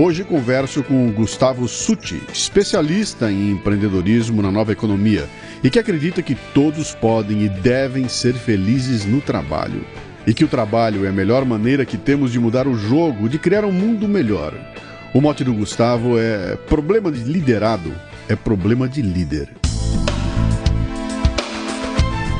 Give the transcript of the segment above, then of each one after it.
Hoje converso com Gustavo Sutti, especialista em empreendedorismo na nova economia e que acredita que todos podem e devem ser felizes no trabalho. E que o trabalho é a melhor maneira que temos de mudar o jogo, de criar um mundo melhor. O mote do Gustavo é: problema de liderado é problema de líder.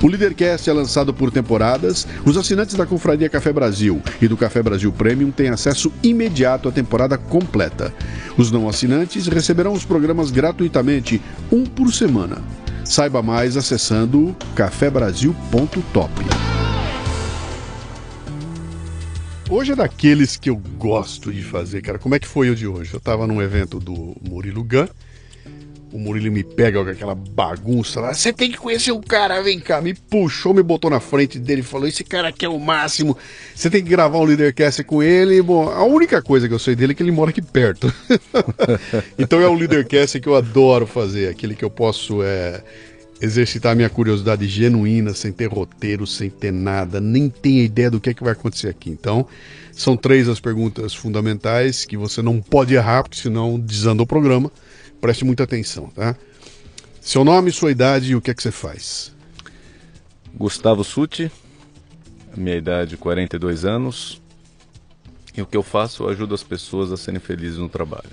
O Leadercast é lançado por temporadas. Os assinantes da Confraria Café Brasil e do Café Brasil Premium têm acesso imediato à temporada completa. Os não assinantes receberão os programas gratuitamente, um por semana. Saiba mais acessando cafebrasil.top. Hoje é daqueles que eu gosto de fazer, cara. Como é que foi o de hoje? Eu estava num evento do Murilo Gun o Murilo me pega com aquela bagunça lá. Você tem que conhecer o cara, vem cá. Me puxou, me botou na frente dele falou: Esse cara aqui é o máximo. Você tem que gravar um Leadercast com ele. Bom, a única coisa que eu sei dele é que ele mora aqui perto. então é um Leadercast que eu adoro fazer. Aquele que eu posso é, exercitar minha curiosidade genuína, sem ter roteiro, sem ter nada. Nem tenho ideia do que, é que vai acontecer aqui. Então, são três as perguntas fundamentais que você não pode errar, porque senão desanda o programa. Preste muita atenção, tá? Seu nome, sua idade e o que é que você faz? Gustavo Suti, minha idade 42 anos. E o que eu faço, eu ajudo as pessoas a serem felizes no trabalho.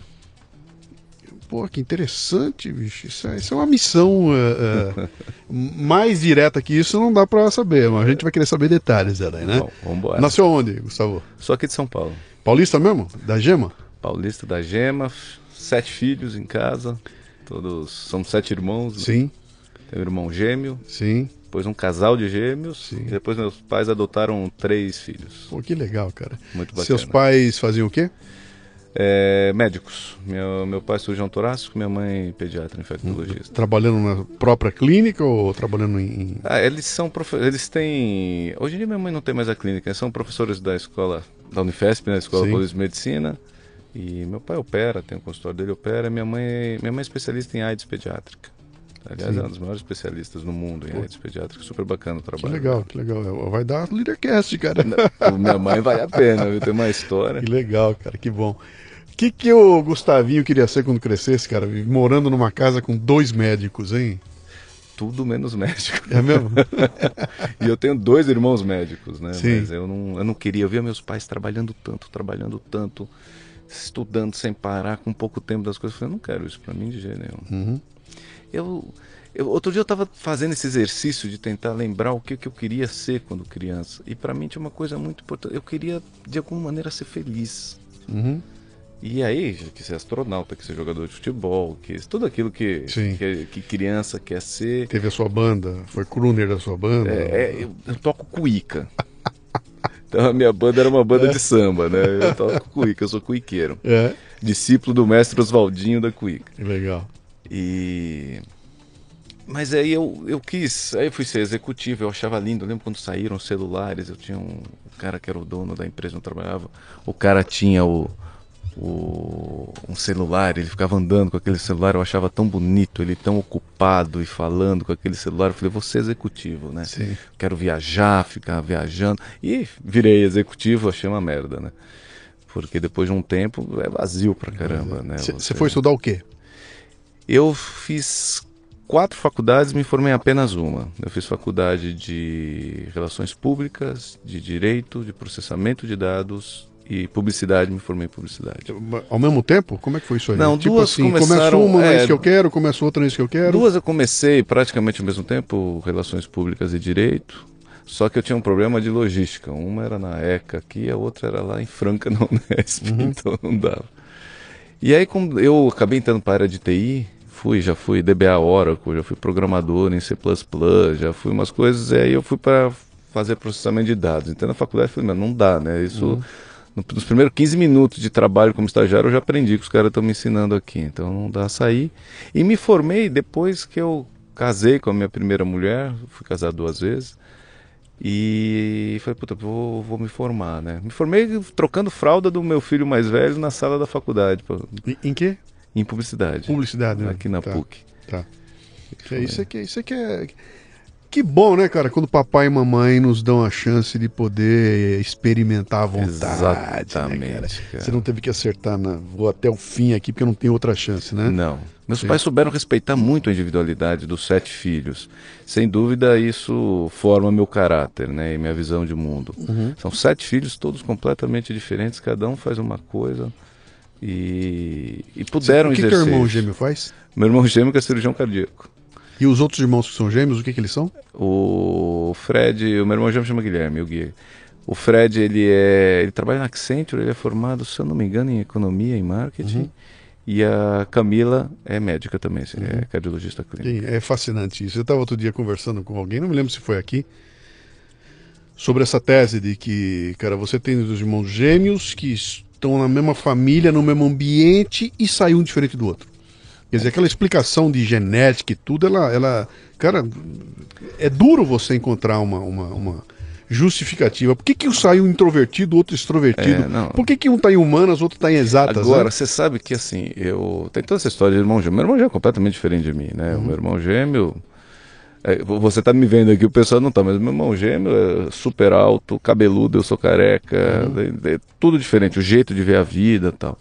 Pô, que interessante, bicho. Isso é, isso é uma missão uh, uh, mais direta que isso, não dá para saber, mas a gente vai querer saber detalhes dela né? Bom, vambora. Nasceu onde, Gustavo? Sou aqui de São Paulo. Paulista mesmo? Da Gema? Paulista da Gema, sete filhos em casa, todos são sete irmãos. Né? Sim. Tem um irmão gêmeo. Sim. Depois um casal de gêmeos. Sim. E depois meus pais adotaram três filhos. Pô, que legal, cara. Muito bacana. Seus pais faziam o quê? É, médicos. Meu, meu pai é cirurgião torácico, minha mãe pediatra, infectologista. Trabalhando na própria clínica ou trabalhando em. Ah, eles são profe... eles têm. Hoje em dia minha mãe não tem mais a clínica, eles são professores da escola da Unifesp, né? Escola Sim. de Medicina. E meu pai opera, tem um consultório dele, opera. Minha mãe, minha mãe é especialista em AIDS pediátrica. Aliás, Sim. é um dos maiores especialistas no mundo em Pô. AIDS pediátrica. Super bacana o trabalho. Que legal, que legal. Vai dar Leadercast, cara. minha mãe vale a pena, viu? Tem uma história. Que legal, cara, que bom. O que, que o Gustavinho queria ser quando crescesse, cara? Morando numa casa com dois médicos, hein? Tudo menos médico. É mesmo? e eu tenho dois irmãos médicos, né? Sim. Mas eu não, eu não queria. Eu via meus pais trabalhando tanto, trabalhando tanto estudando sem parar, com pouco tempo das coisas. Eu falei, não quero isso para mim de jeito nenhum. Uhum. Eu, eu, outro dia eu estava fazendo esse exercício de tentar lembrar o que, que eu queria ser quando criança. E para mim tinha uma coisa muito importante. Eu queria, de alguma maneira, ser feliz. Uhum. E aí, que ser astronauta, que ser jogador de futebol, que tudo aquilo que, que, que, criança quer ser. Teve a sua banda, foi crooner da sua banda? É, é eu, eu toco cuíca. Então a minha banda era uma banda é. de samba, né? Eu toco cuíca, eu sou cuiqueiro. É. Discípulo do mestre Oswaldinho da cuíca. Legal. E mas aí eu, eu quis, aí eu fui ser executivo, eu achava lindo. Eu lembro quando saíram os celulares, eu tinha um, um cara que era o dono da empresa onde eu trabalhava, o cara tinha o, o, um celular, ele ficava andando com aquele celular, eu achava tão bonito, ele tão ocupado e falando com aquele celular. Eu falei, vou ser executivo, né? Sim. Quero viajar, ficar viajando. E virei executivo, achei uma merda, né? Porque depois de um tempo é vazio pra caramba, né? Você foi estudar o quê? Eu fiz quatro faculdades, me formei em apenas uma. Eu fiz faculdade de Relações Públicas, de Direito, de Processamento de Dados e publicidade, me formei em publicidade. Ao mesmo tempo? Como é que foi isso aí? Não, tipo duas assim, começaram... Começou uma é, é que eu quero, começou outra vez que eu quero? Duas eu comecei praticamente ao mesmo tempo, Relações Públicas e Direito, só que eu tinha um problema de logística. Uma era na ECA aqui, a outra era lá em Franca, na Unesp, uhum. então não dava. E aí, eu acabei entrando para a área de TI, fui, já fui DBA Oracle, já fui programador em C++, já fui umas coisas, e aí eu fui para fazer processamento de dados. Então na faculdade eu falei, não dá, né? Isso, uhum. No, nos primeiros 15 minutos de trabalho como estagiário eu já aprendi que os caras estão me ensinando aqui, então não dá a sair. E me formei depois que eu casei com a minha primeira mulher, fui casado duas vezes, e falei, puta, vou, vou me formar, né? Me formei trocando fralda do meu filho mais velho na sala da faculdade. Em, em quê? Em publicidade. Publicidade, né? Aqui na tá, PUC. Tá. É, isso aqui, isso aqui é. Que bom, né, cara? Quando papai e mamãe nos dão a chance de poder experimentar à vontade. Exatamente. Né, cara? Cara. Você não teve que acertar, na... vou até o fim aqui, porque não tem outra chance, né? Não. Meus Sim. pais souberam respeitar muito a individualidade dos sete filhos. Sem dúvida, isso forma meu caráter né, e minha visão de mundo. Uhum. São sete filhos, todos completamente diferentes, cada um faz uma coisa. E, e puderam exercer. O que, que teu irmão gêmeo faz? Meu irmão gêmeo que é cirurgião cardíaco. E os outros irmãos que são gêmeos, o que, que eles são? O Fred, o meu irmão gêmeo chama Guilherme, o Gui. O Fred, ele é, ele trabalha na Accenture, ele é formado, se eu não me engano, em economia e marketing. Uhum. E a Camila é médica também, assim, é uhum. é cardiologista clínica. Sim, é fascinante isso. Eu estava outro dia conversando com alguém, não me lembro se foi aqui, sobre essa tese de que, cara, você tem os irmãos gêmeos que estão na mesma família, no mesmo ambiente e saiu um diferente do outro. Quer dizer, aquela explicação de genética e tudo, ela, ela cara, é duro você encontrar uma, uma, uma justificativa. Por que, que um saiu introvertido, outro extrovertido? É, Por que, que um está em humanas, outro está em exatas? Agora, né? você sabe que assim, eu. Tem toda essa história de irmão gêmeo. Meu irmão gêmeo é completamente diferente de mim, né? Uhum. O meu irmão gêmeo. É, você está me vendo aqui, o pessoal não está, mas meu irmão gêmeo é super alto, cabeludo, eu sou careca, uhum. é, é, tudo diferente, o jeito de ver a vida e tal.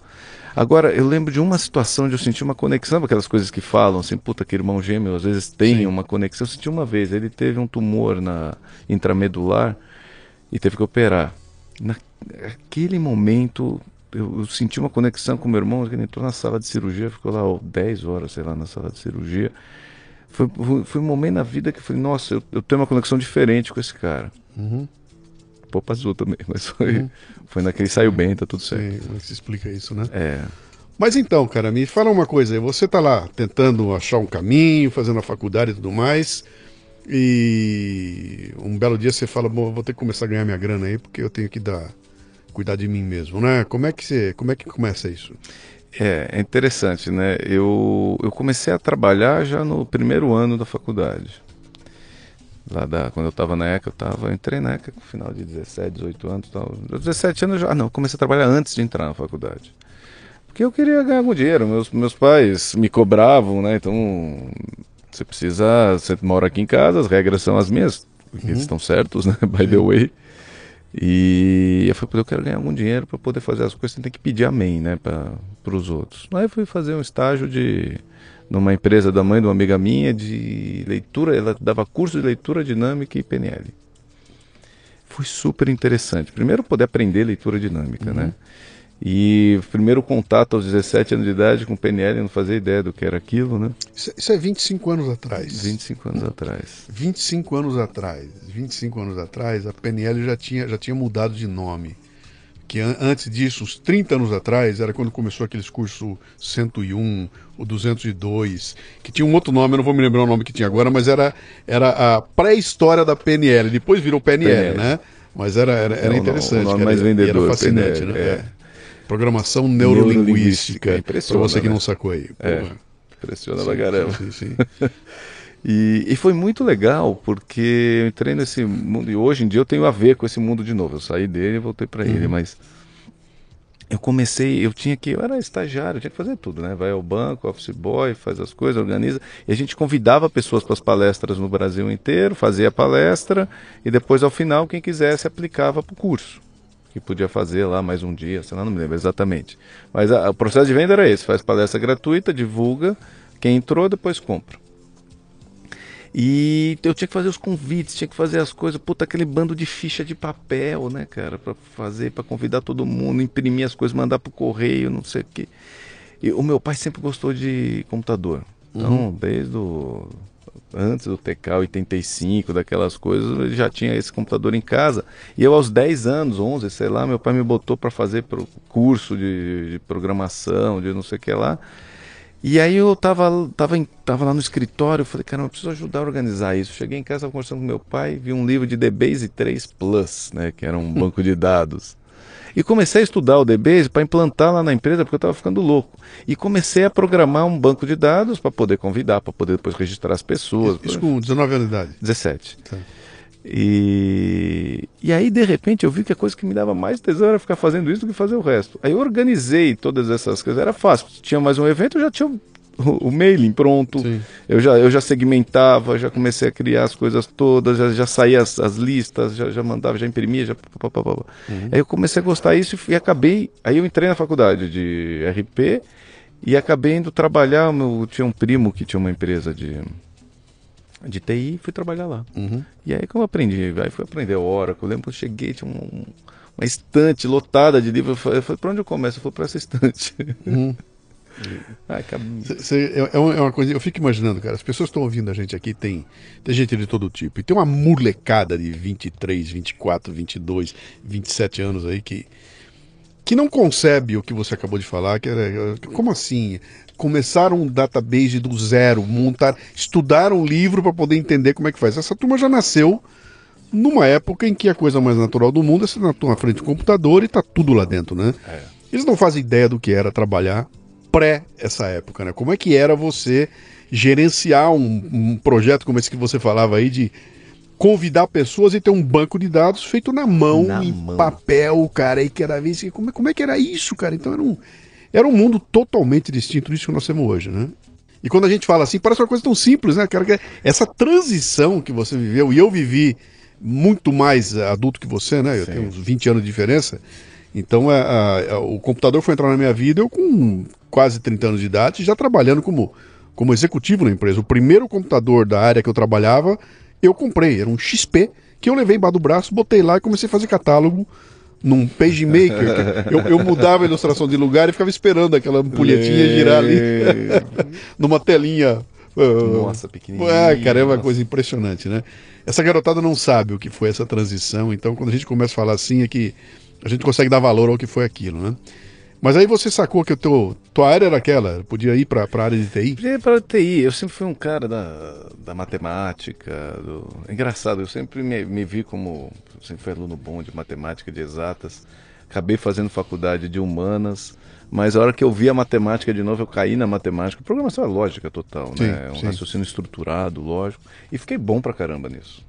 Agora, eu lembro de uma situação de eu sentir uma conexão, aquelas coisas que falam assim, puta, que irmão gêmeo às vezes tem Sim. uma conexão. Eu senti uma vez, ele teve um tumor na intramedular e teve que operar. Naquele momento, eu, eu senti uma conexão com meu irmão, ele entrou na sala de cirurgia, ficou lá ó, 10 horas, sei lá, na sala de cirurgia. Foi, foi, foi um momento na vida que eu falei, nossa, eu, eu tenho uma conexão diferente com esse cara. Uhum. Poupa azul também, mas foi, uhum. foi naquele saiu bem, tá tudo certo. Sim, como é que se explica isso, né? É. Mas então, cara, me fala uma coisa, você tá lá tentando achar um caminho, fazendo a faculdade e tudo mais, e um belo dia você fala, bom, vou ter que começar a ganhar minha grana aí, porque eu tenho que dar cuidar de mim mesmo, né? Como é que você, como é que começa isso? É, é interessante, né? Eu, eu comecei a trabalhar já no primeiro ano da faculdade. Lá da, quando eu estava na ECA, eu tava, eu entrei na ECA no final de 17, 18 anos. Tal. 17 anos já. Ah, não, comecei a trabalhar antes de entrar na faculdade. Porque eu queria ganhar algum dinheiro. Meus, meus pais me cobravam, né? Então, você precisa. Você mora aqui em casa, as regras são as minhas. Porque uhum. estão certos, né? By the way. E eu falei, eu quero ganhar algum dinheiro para poder fazer as coisas, você tem que pedir amém, né, para os outros. Aí fui fazer um estágio de numa empresa da mãe de uma amiga minha de leitura, ela dava curso de leitura dinâmica e PNL. Foi super interessante. Primeiro poder aprender leitura dinâmica, uhum. né? E primeiro contato aos 17 anos de idade com PNL, não fazia ideia do que era aquilo, né? Isso, isso é 25 anos atrás. 25 anos atrás. 25 anos atrás. 25 anos atrás, a PNL já tinha, já tinha mudado de nome que antes disso, uns 30 anos atrás, era quando começou aqueles cursos 101, o 202, que tinha um outro nome, eu não vou me lembrar o nome que tinha agora, mas era, era a pré-história da PNL, depois virou PNL, PNL. né? Mas era, era, era interessante. O nome mais vendedor, era fascinante, PNL, né? É. Programação neurolinguística, para você que não sacou aí. É. Impressiona sim, caramba. Sim, sim. E, e, foi muito legal, porque eu entrei nesse mundo, e hoje em dia eu tenho a ver com esse mundo de novo. Eu saí dele e voltei para ele, uhum. mas eu comecei, eu tinha que, eu era estagiário, eu tinha que fazer tudo, né? Vai ao banco, office boy, faz as coisas, organiza. E a gente convidava pessoas para as palestras no Brasil inteiro, fazia a palestra, e depois ao final, quem quisesse aplicava para o curso. Que podia fazer lá mais um dia, sei lá, não me lembro exatamente. Mas a, o processo de venda era esse: faz palestra gratuita, divulga, quem entrou, depois compra. E eu tinha que fazer os convites, tinha que fazer as coisas, puta, aquele bando de ficha de papel, né, cara, para fazer, para convidar todo mundo, imprimir as coisas, mandar pro correio, não sei o quê. E o meu pai sempre gostou de computador. Então, uhum. desde o antes do TK 85, daquelas coisas, ele já tinha esse computador em casa. E eu aos 10 anos, 11, sei lá, meu pai me botou para fazer pro curso de, de, programação, de não sei o que lá. E aí eu tava, tava, em, tava lá no escritório, falei, cara, eu preciso ajudar a organizar isso. Cheguei em casa, tava conversando com meu pai, vi um livro de DBase 3 Plus, né, que era um banco de dados. E comecei a estudar o DBase para implantar lá na empresa, porque eu estava ficando louco. E comecei a programar um banco de dados para poder convidar, para poder depois registrar as pessoas. Isso com 19 anos de idade? 17. Tá. E, e aí, de repente, eu vi que a coisa que me dava mais tesão era ficar fazendo isso do que fazer o resto. Aí eu organizei todas essas coisas, era fácil. Tinha mais um evento, eu já tinha o, o mailing pronto. Eu já, eu já segmentava, já comecei a criar as coisas todas, já, já saía as, as listas, já, já mandava, já imprimia, já. Pá, pá, pá, uhum. Aí eu comecei a gostar disso e acabei. Aí eu entrei na faculdade de RP e acabei indo trabalhar. Meu, tinha um primo que tinha uma empresa de, de TI e fui trabalhar lá. Uhum. E aí como eu aprendi? Aí fui aprender Oracle. Eu lembro que eu cheguei, tinha um, uma estante lotada de livros. Eu falei, para onde eu começo? Eu fui para essa estante. Uhum. Cê, é, é, uma coisa, eu fico imaginando, cara, as pessoas estão ouvindo a gente aqui, tem, tem gente de todo tipo, e tem uma molecada de 23, 24, 22, 27 anos aí que, que não concebe o que você acabou de falar, que era, como assim? Começar um database do zero, montar, estudar um livro para poder entender como é que faz. Essa turma já nasceu numa época em que a coisa mais natural do mundo é você na tua frente do computador e tá tudo lá dentro, né? É. Eles não fazem ideia do que era trabalhar pré essa época, né? Como é que era você gerenciar um, um, projeto como esse que você falava aí de convidar pessoas e ter um banco de dados feito na mão, na em mão. papel, cara, e que era vez como, é, como é que era isso, cara? Então era um, era um mundo totalmente distinto disso que nós temos hoje, né? E quando a gente fala assim, parece uma coisa tão simples, né, cara? Essa transição que você viveu, e eu vivi muito mais adulto que você, né? Eu Sim. tenho uns 20 anos de diferença. Então a, a, a, o computador foi entrar na minha vida eu com quase 30 anos de idade, já trabalhando como, como executivo na empresa. O primeiro computador da área que eu trabalhava, eu comprei, era um XP, que eu levei embaixo do braço, botei lá e comecei a fazer catálogo num PageMaker. eu, eu mudava a ilustração de lugar e ficava esperando aquela ampulhetinha girar ali numa telinha. Ah, nossa, pequenininha. É, cara, é uma coisa impressionante, né? Essa garotada não sabe o que foi essa transição, então quando a gente começa a falar assim é que a gente consegue dar valor ao que foi aquilo, né? Mas aí você sacou que o teu, tua área era aquela, podia ir para a área de TI? Podia ir para TI, eu sempre fui um cara da, da matemática, do... engraçado, eu sempre me, me vi como, sempre fui aluno bom de matemática, de exatas, acabei fazendo faculdade de humanas, mas a hora que eu vi a matemática de novo, eu caí na matemática, programação é lógica total, sim, né? É um sim. raciocínio estruturado, lógico, e fiquei bom pra caramba nisso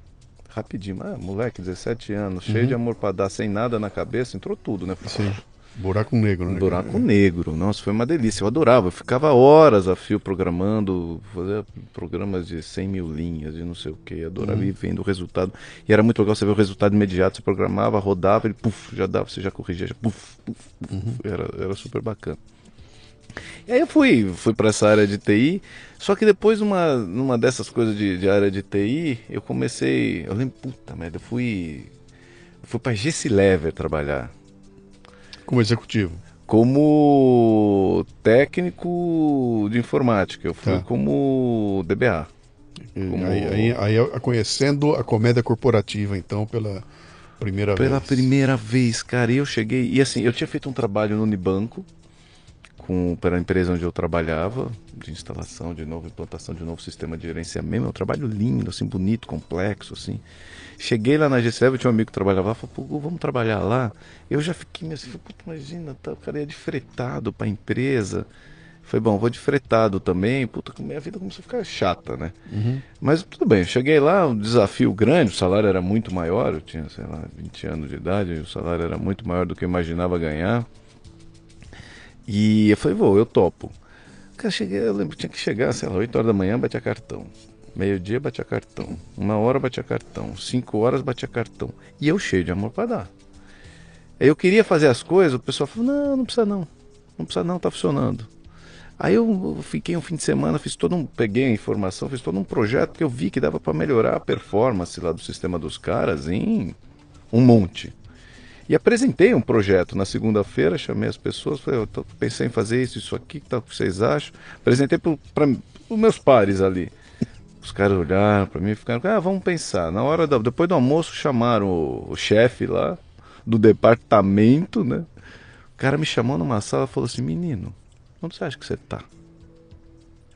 rapidinho. Ah, moleque, 17 anos, uhum. cheio de amor para dar, sem nada na cabeça, entrou tudo, né? Sim. Buraco negro, né? Buraco negro. Nossa, foi uma delícia. Eu adorava. Eu ficava horas a fio programando, fazia programas de 100 mil linhas e não sei o que. Adorava uhum. ir vendo o resultado. E era muito legal você ver o resultado imediato. Você programava, rodava, ele puf, já dava, você já corrigia, já puf, puf, puf. Uhum. Era, era super bacana. E aí eu fui, fui para essa área de TI, só que depois numa, numa dessas coisas de, de área de TI, eu comecei, eu lembro, puta merda, eu fui, eu fui para Lever trabalhar. Como executivo? Como técnico de informática, eu fui tá. como DBA. Como... Aí, aí, aí, conhecendo a comédia corporativa, então, pela primeira pela vez. Pela primeira vez, cara, eu cheguei. E assim, eu tinha feito um trabalho no Unibanco, com, pela empresa onde eu trabalhava, de instalação de novo, implantação de novo sistema de gerenciamento. É um trabalho lindo, assim, bonito, complexo, assim. Cheguei lá na GCEV, tinha um amigo que trabalhava lá, falou, vamos trabalhar lá. Eu já fiquei meio assim, puta, imagina, tá, o cara ia de fretado pra empresa. Foi bom, vou de fretado também. Puta, minha vida começou a ficar chata, né? Uhum. Mas tudo bem, cheguei lá, um desafio grande, o salário era muito maior, eu tinha, sei lá, 20 anos de idade, o salário era muito maior do que eu imaginava ganhar. E eu falei, vou, eu topo. Cara, cheguei, eu lembro que tinha que chegar, sei lá, 8 horas da manhã batia cartão. Meio-dia batia cartão. Uma hora batia cartão. Cinco horas batia cartão. E eu cheio de amor para dar. Eu queria fazer as coisas, o pessoal falou, não, não precisa não. Não precisa não, tá funcionando. Aí eu fiquei um fim de semana, fiz todo um, peguei a informação, fiz todo um projeto que eu vi que dava para melhorar a performance lá do sistema dos caras em um monte. E apresentei um projeto na segunda-feira, chamei as pessoas, falei, eu tô, pensei em fazer isso, isso aqui, o que vocês acham? Apresentei para os meus pares ali. Os caras olharam pra mim e ficaram, ah, vamos pensar. Na hora depois do almoço chamaram o, o chefe lá do departamento, né? O cara me chamou numa sala e falou assim, menino, onde você acha que você tá?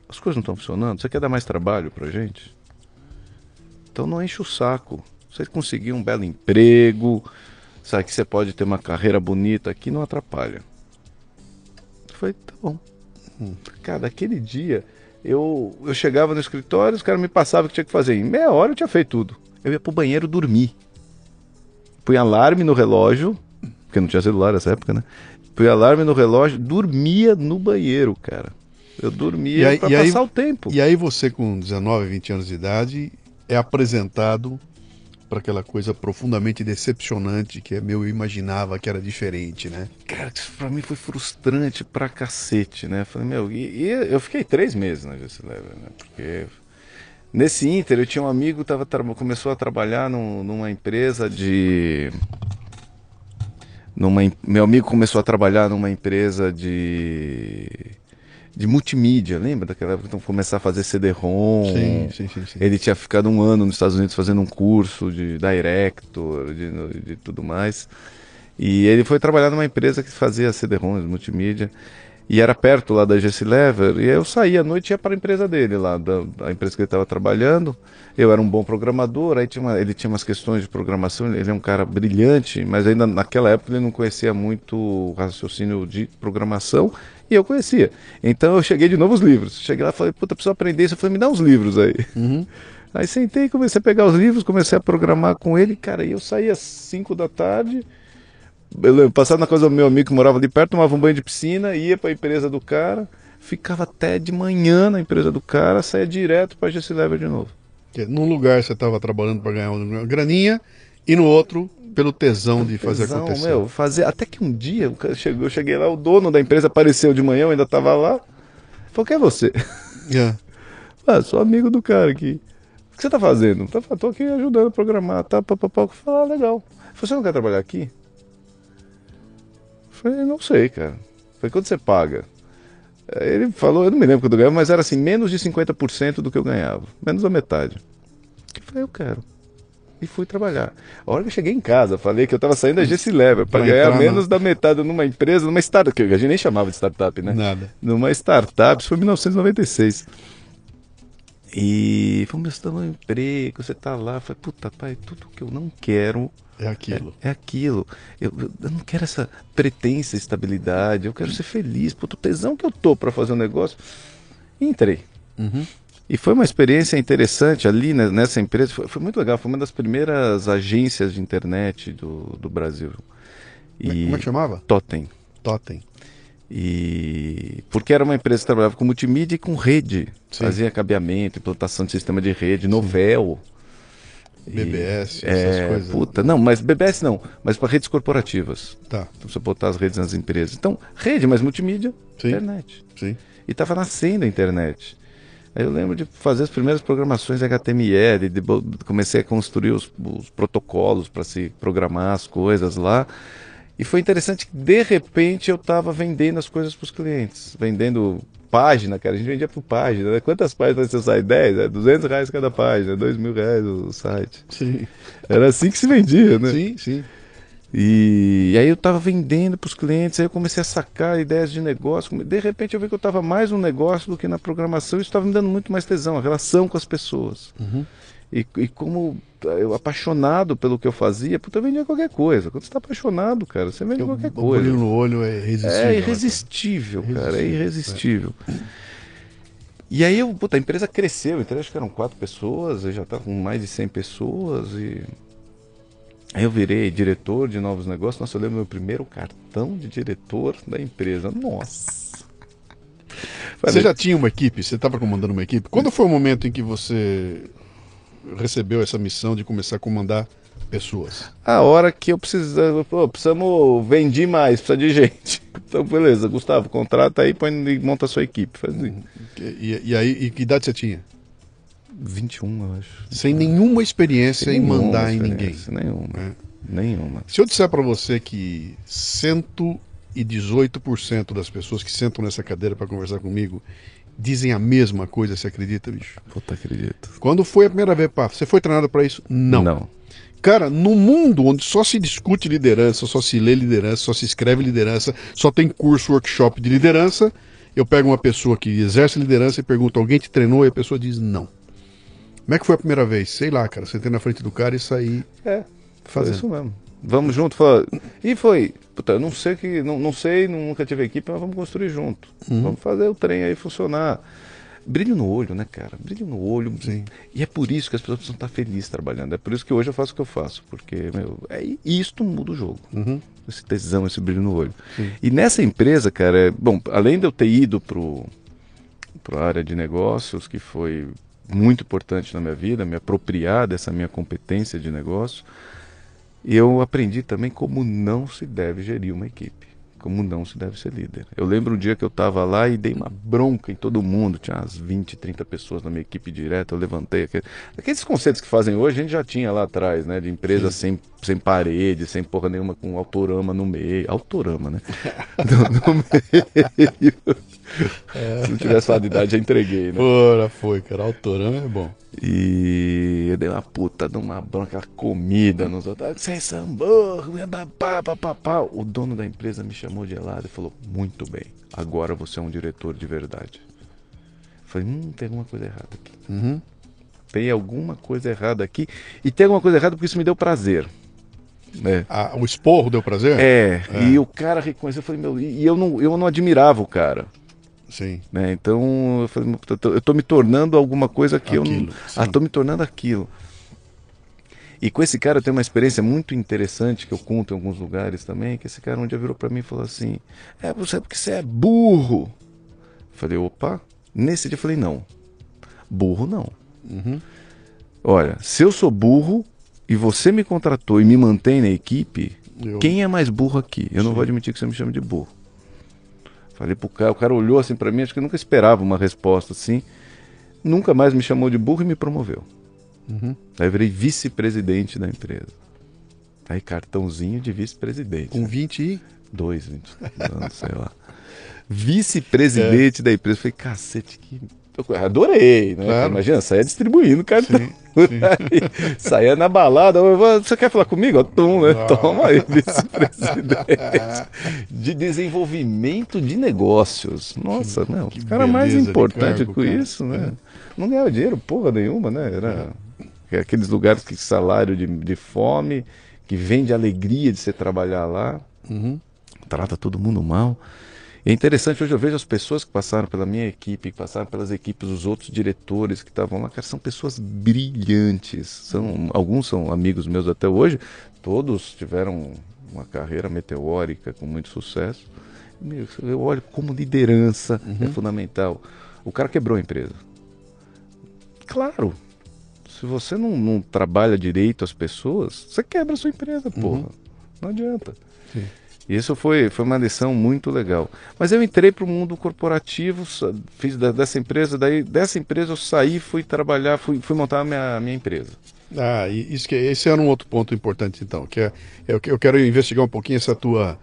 As coisas não estão funcionando? Você quer dar mais trabalho pra gente? Então não enche o saco. Você conseguir um belo emprego, sabe que você pode ter uma carreira bonita aqui, não atrapalha. Falei, tá bom. Cara, daquele dia, eu, eu chegava no escritório, os caras me passavam o que tinha que fazer. Em meia hora eu tinha feito tudo. Eu ia pro banheiro dormir. Põe alarme no relógio, porque não tinha celular nessa época, né? Põe alarme no relógio, dormia no banheiro, cara. Eu dormia pra e aí- passar o tempo. E aí você, com 19, 20 anos de idade, é apresentado para aquela coisa profundamente decepcionante que é meu, eu imaginava que era diferente, né? Cara, isso pra mim foi frustrante pra cacete, né? Falei, meu, e, e eu fiquei três meses na GC Lever, né? Porque nesse Inter eu tinha um amigo que começou a trabalhar num- numa empresa de. Numa, meu amigo começou a trabalhar numa empresa de. De multimídia, lembra daquela época? Então começar a fazer CD-ROM. Sim, sim, sim, sim. Ele tinha ficado um ano nos Estados Unidos fazendo um curso de director, de, de tudo mais. E ele foi trabalhar numa empresa que fazia CD-ROMs, multimídia. E era perto lá da GC Lever. E eu saía à noite e ia para a empresa dele lá, da, da empresa que ele estava trabalhando. Eu era um bom programador, aí tinha uma- ele tinha umas questões de programação. Ele é um cara brilhante, mas ainda naquela época ele não conhecia muito o raciocínio de programação. E eu conhecia. Então eu cheguei de novo os livros. Cheguei lá e falei, puta, preciso aprender isso. Eu falei, me dá uns livros aí. Uhum. Aí sentei, comecei a pegar os livros, comecei a programar com ele, cara, e eu saía às 5 da tarde, eu passava na casa do meu amigo que morava ali perto, tomava um banho de piscina, ia para a empresa do cara, ficava até de manhã na empresa do cara, saía direto para GC Lever de novo. Que num lugar você estava trabalhando para ganhar uma graninha e no outro pelo tesão de fazer Tesão, acontecer. Meu, fazer, até que um dia o chegou, eu cheguei lá, o dono da empresa apareceu de manhã, eu ainda estava lá, falou, quem é você? É. Ah, sou amigo do cara aqui. O que você tá fazendo? Tá, tô aqui ajudando a programar, tá, papapá. Eu falei, ah, legal. Você não quer trabalhar aqui? Eu falei, não sei, cara. Eu falei, quanto você paga? Ele falou, eu não me lembro quanto eu ganhava, mas era assim, menos de 50% do que eu ganhava. Menos da metade. Eu falei, eu quero. E fui trabalhar. A hora que eu cheguei em casa, falei que eu tava saindo da GC Lever para ganhar na- menos da metade numa empresa, numa startup, que a gente nem chamava de startup, né? Nada. numa startup, isso foi em 1996. E falou, meu, você tá no emprego, você tá lá. Eu falei, puta, pai, tudo que eu não quero É aquilo. é, é aquilo. Eu, eu- não quero essa pretensa estabilidade, eu quero ser feliz. Puta, o tesão que eu tô pra fazer um negócio. E entrei. Uhum. E foi uma experiência interessante ali né, nessa empresa. Foi, foi muito legal. Foi uma das primeiras agências de internet do, do Brasil. Como é- E Como é que chamava? Totem. Totem. E porque era uma empresa que trabalhava com multimídia e com rede, Sim. fazia cabeamento, implantação de sistema de rede, novel. E- BBS, essas é, coisas. Puta, não, mas BBS não, mas para redes corporativas. Tá, Então você botar as redes nas empresas. Então, rede, mas multimídia, Sim. internet. sim. E estava nascendo a internet. Aí eu lembro de fazer as primeiras programações HTML, de, comecei a construir os, os protocolos para se programar as coisas lá. E foi interessante que de repente eu estava vendendo as coisas para os clientes, vendendo página, cara. A gente vendia por página. Né? Quantas páginas você sai? 10? É 200 reais cada página, 2 mil reais o site. Sim. Era assim que se vendia, né? Sim, sim. E, e aí eu estava vendendo para os clientes, aí eu comecei a sacar ideias de negócio. De repente eu vi que eu estava mais no negócio do que na programação, e isso estava me dando muito mais tesão, a relação com as pessoas. Uhum. E, e como eu apaixonado pelo que eu fazia, puta, eu vendia qualquer coisa. Quando você está apaixonado, cara, você vende O qualquer o coisa. brilho no olho é irresistível. É né, irresistível, cara, é Irresistível, irresistível. E aí eu, puta, a empresa cresceu, então acho que eram quatro pessoas, eu já estava com mais de 100 pessoas e aí eu virei diretor de novos negócios. Nossa, eu lembro meu primeiro cartão de diretor da empresa. Nossa. Você Falei, já tinha uma equipe? Você estava comandando uma equipe? Quando foi o momento em que você recebeu essa missão de começar a comandar pessoas? A hora que eu precisava, pô, precisamos vender mais, precisa de gente. Então, beleza, Gustavo, contrata aí, põe e monta a sua equipe. Faz assim. E, e aí, e que idade você tinha? 21, eu acho. Sem nenhuma experiência em Nenhuma mandar em ninguém. experiência, Nenhuma. É. Nenhuma. Se eu disser para você que 118% das pessoas que sentam nessa cadeira para conversar comigo dizem a mesma coisa, você acredita, bicho? Puta, acredito. Quando foi a primeira vez, pá, você foi treinado para isso? Não. Não. Cara, no mundo onde só se discute liderança, só se lê liderança, só se escreve liderança, só tem curso, workshop de liderança, eu pego uma pessoa que exerce liderança e pergunto: alguém te treinou? E a pessoa diz: não. Como é que foi a primeira vez? Sei lá, cara. Sentei na frente do cara e saí É, fazendo. isso mesmo. Vamos junto, fala. E foi. Puta, eu não sei que. Não, não sei, nunca tive equipe, mas vamos construir junto. Vamos fazer o trem aí funcionar. Brilho no olho, né, cara? Brilho no olho. Sim. E é por isso que as pessoas precisam estar felizes trabalhando. É por isso que hoje eu faço o que eu faço. Porque, meu, é, isto muda o jogo. Uhum. Esse tesão, esse brilho no olho. E nessa empresa, cara, é, bom, além de eu ter ido pro, pro área de negócios, que foi muito importante na minha vida, me apropriar dessa minha competência de negócio, eu aprendi também como não se deve gerir uma equipe, como não se deve ser líder. Eu lembro um dia que eu estava lá e dei uma bronca em todo mundo, tinha umas 20, 30 pessoas na minha equipe direta, eu levantei aquele- aqueles conceitos que fazem hoje, a gente já tinha lá atrás, né, de empresa sem, sem parede, sem porra nenhuma, com autorama no meio, autorama, né? no, no meio. Se não tivesse falado de idade, já entreguei, né? Ora, foi, cara. Autorama é bom. E eu dei uma puta de uma bronca comida nos outros. Vocês são burros, ia dar pá, pá, pá, pá. O dono da empresa me chamou de lado e falou: Muito bem, agora você é um diretor de verdade. Eu falei: Hum, tem alguma coisa errada aqui. Uhum. Tem alguma coisa errada aqui. E tem alguma coisa errada porque isso me deu prazer. É. Ah, o esporro deu prazer? É, e o cara reconheceu, eu falei, meu, e eu não, eu não admirava o cara. Sim. né? Então eu falei, "Meu, eu tô me tornando alguma coisa que eu não. Aquilo, Ah, sim. tô me tornando aquilo. E com esse cara eu tenho uma experiência muito interessante que eu conto em alguns lugares também, que esse cara um dia virou pra mim e falou assim: "É, você porque você é burro". Eu falei: "Opa". Nesse dia eu falei: "Não. Burro não. Uhum. Olha, se eu sou burro e você me contratou e me mantém na equipe, Eu- quem é mais burro aqui? Eu não vou admitir que você me chame de burro. Falei pro cara, o cara olhou assim pra mim, acho que eu nunca esperava uma resposta assim. Nunca mais me chamou de burro e me promoveu. Uhum. Aí eu virei vice-presidente da empresa. Aí cartãozinho de vice-presidente. Com 20 e... Dois, 20 anos, sei lá. Vice-presidente da empresa. Falei, cacete, que. Adorei, né? Claro. Imagina, saia distribuindo cartão. Sim, Aí, saia na balada. "Ô, Você quer falar comigo? Ó, Tum, né? Toma aí, vice-presidente. De desenvolvimento de negócios. Nossa, não. que O cara mais importante cargo, com cara. isso, né? Não ganhava dinheiro, porra nenhuma, né? Era aqueles lugares que salário de, de fome, que vende alegria de você trabalhar lá Uhum. trata todo mundo mal. É interessante, hoje eu vejo as pessoas que passaram pela minha equipe, que passaram pelas equipes dos outros diretores que estavam lá, cara, são pessoas brilhantes. São, alguns são amigos meus até hoje, todos tiveram uma carreira meteórica com muito sucesso. Eu olho como liderança é fundamental. O cara quebrou a empresa. Claro. Se você não, não trabalha direito as pessoas, você quebra a sua empresa, porra. Não adianta. Sim. Isso foi, foi uma lição muito legal. Mas eu entrei para o mundo corporativo, fiz da- dessa empresa, daí dessa empresa eu saí, fui trabalhar, fui, fui montar a minha, minha empresa. Ah, isso que, esse era um outro ponto importante, então, que é, eu, que- eu quero investigar um pouquinho essa tua,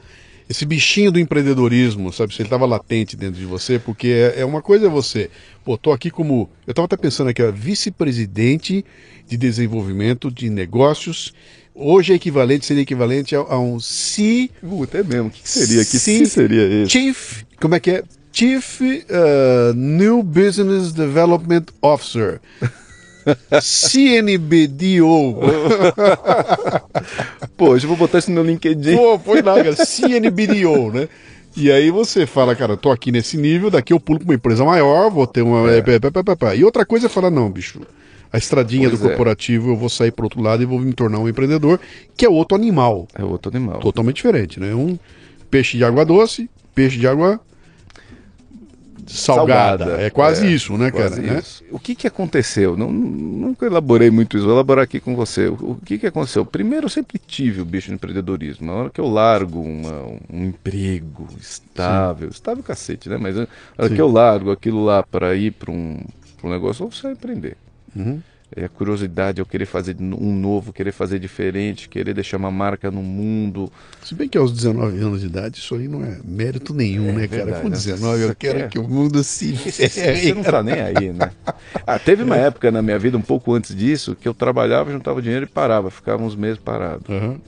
esse bichinho do empreendedorismo, sabe, se ele estava latente dentro de você, porque é, é uma coisa é você, pô, tô aqui como, eu estava até pensando aqui, vice-presidente de desenvolvimento de negócios, hoje é equivalente, seria equivalente a, a um C, Puta, é mesmo, o que, que seria? Que sim seria esse? Chief, como é que é? Chief uh, New Business Development Officer. CNBDO. Pô, eu vou botar isso no meu LinkedIn. Pô, põe lá, cara. CNBDO, né? E aí você fala, cara, tô aqui nesse nível, daqui eu pulo pra uma empresa maior, vou ter uma. É. E outra coisa é falar, não, bicho. A estradinha Pois do é. corporativo, eu vou sair pro outro lado e vou me tornar um empreendedor, que é outro animal. É outro animal. Totalmente diferente, né? Um peixe de água doce, peixe de água salgada. É quase É, isso, né, quase cara? né? isso. O que, que aconteceu? Não, nunca elaborei muito isso, vou elaborar aqui com você. O, o que, que aconteceu? Primeiro, eu sempre tive o bicho no empreendedorismo. Na hora que eu largo uma- um emprego estável, estável cacete, né? Mas na hora Sim. que eu largo aquilo lá para ir para um, pra um negócio, eu vou sair empreender. Uhum. É a curiosidade, eu querer fazer um novo, querer fazer diferente, querer deixar uma marca no mundo. Se bem que aos 19 anos de idade, isso aí não é mérito nenhum, É né, cara? verdade, Com né? 19, eu Você quero quer- que o mundo se Você não tá nem aí, né? Ah, teve uma época na minha vida, um pouco antes disso, que eu trabalhava, juntava dinheiro e parava, ficava uns meses parado.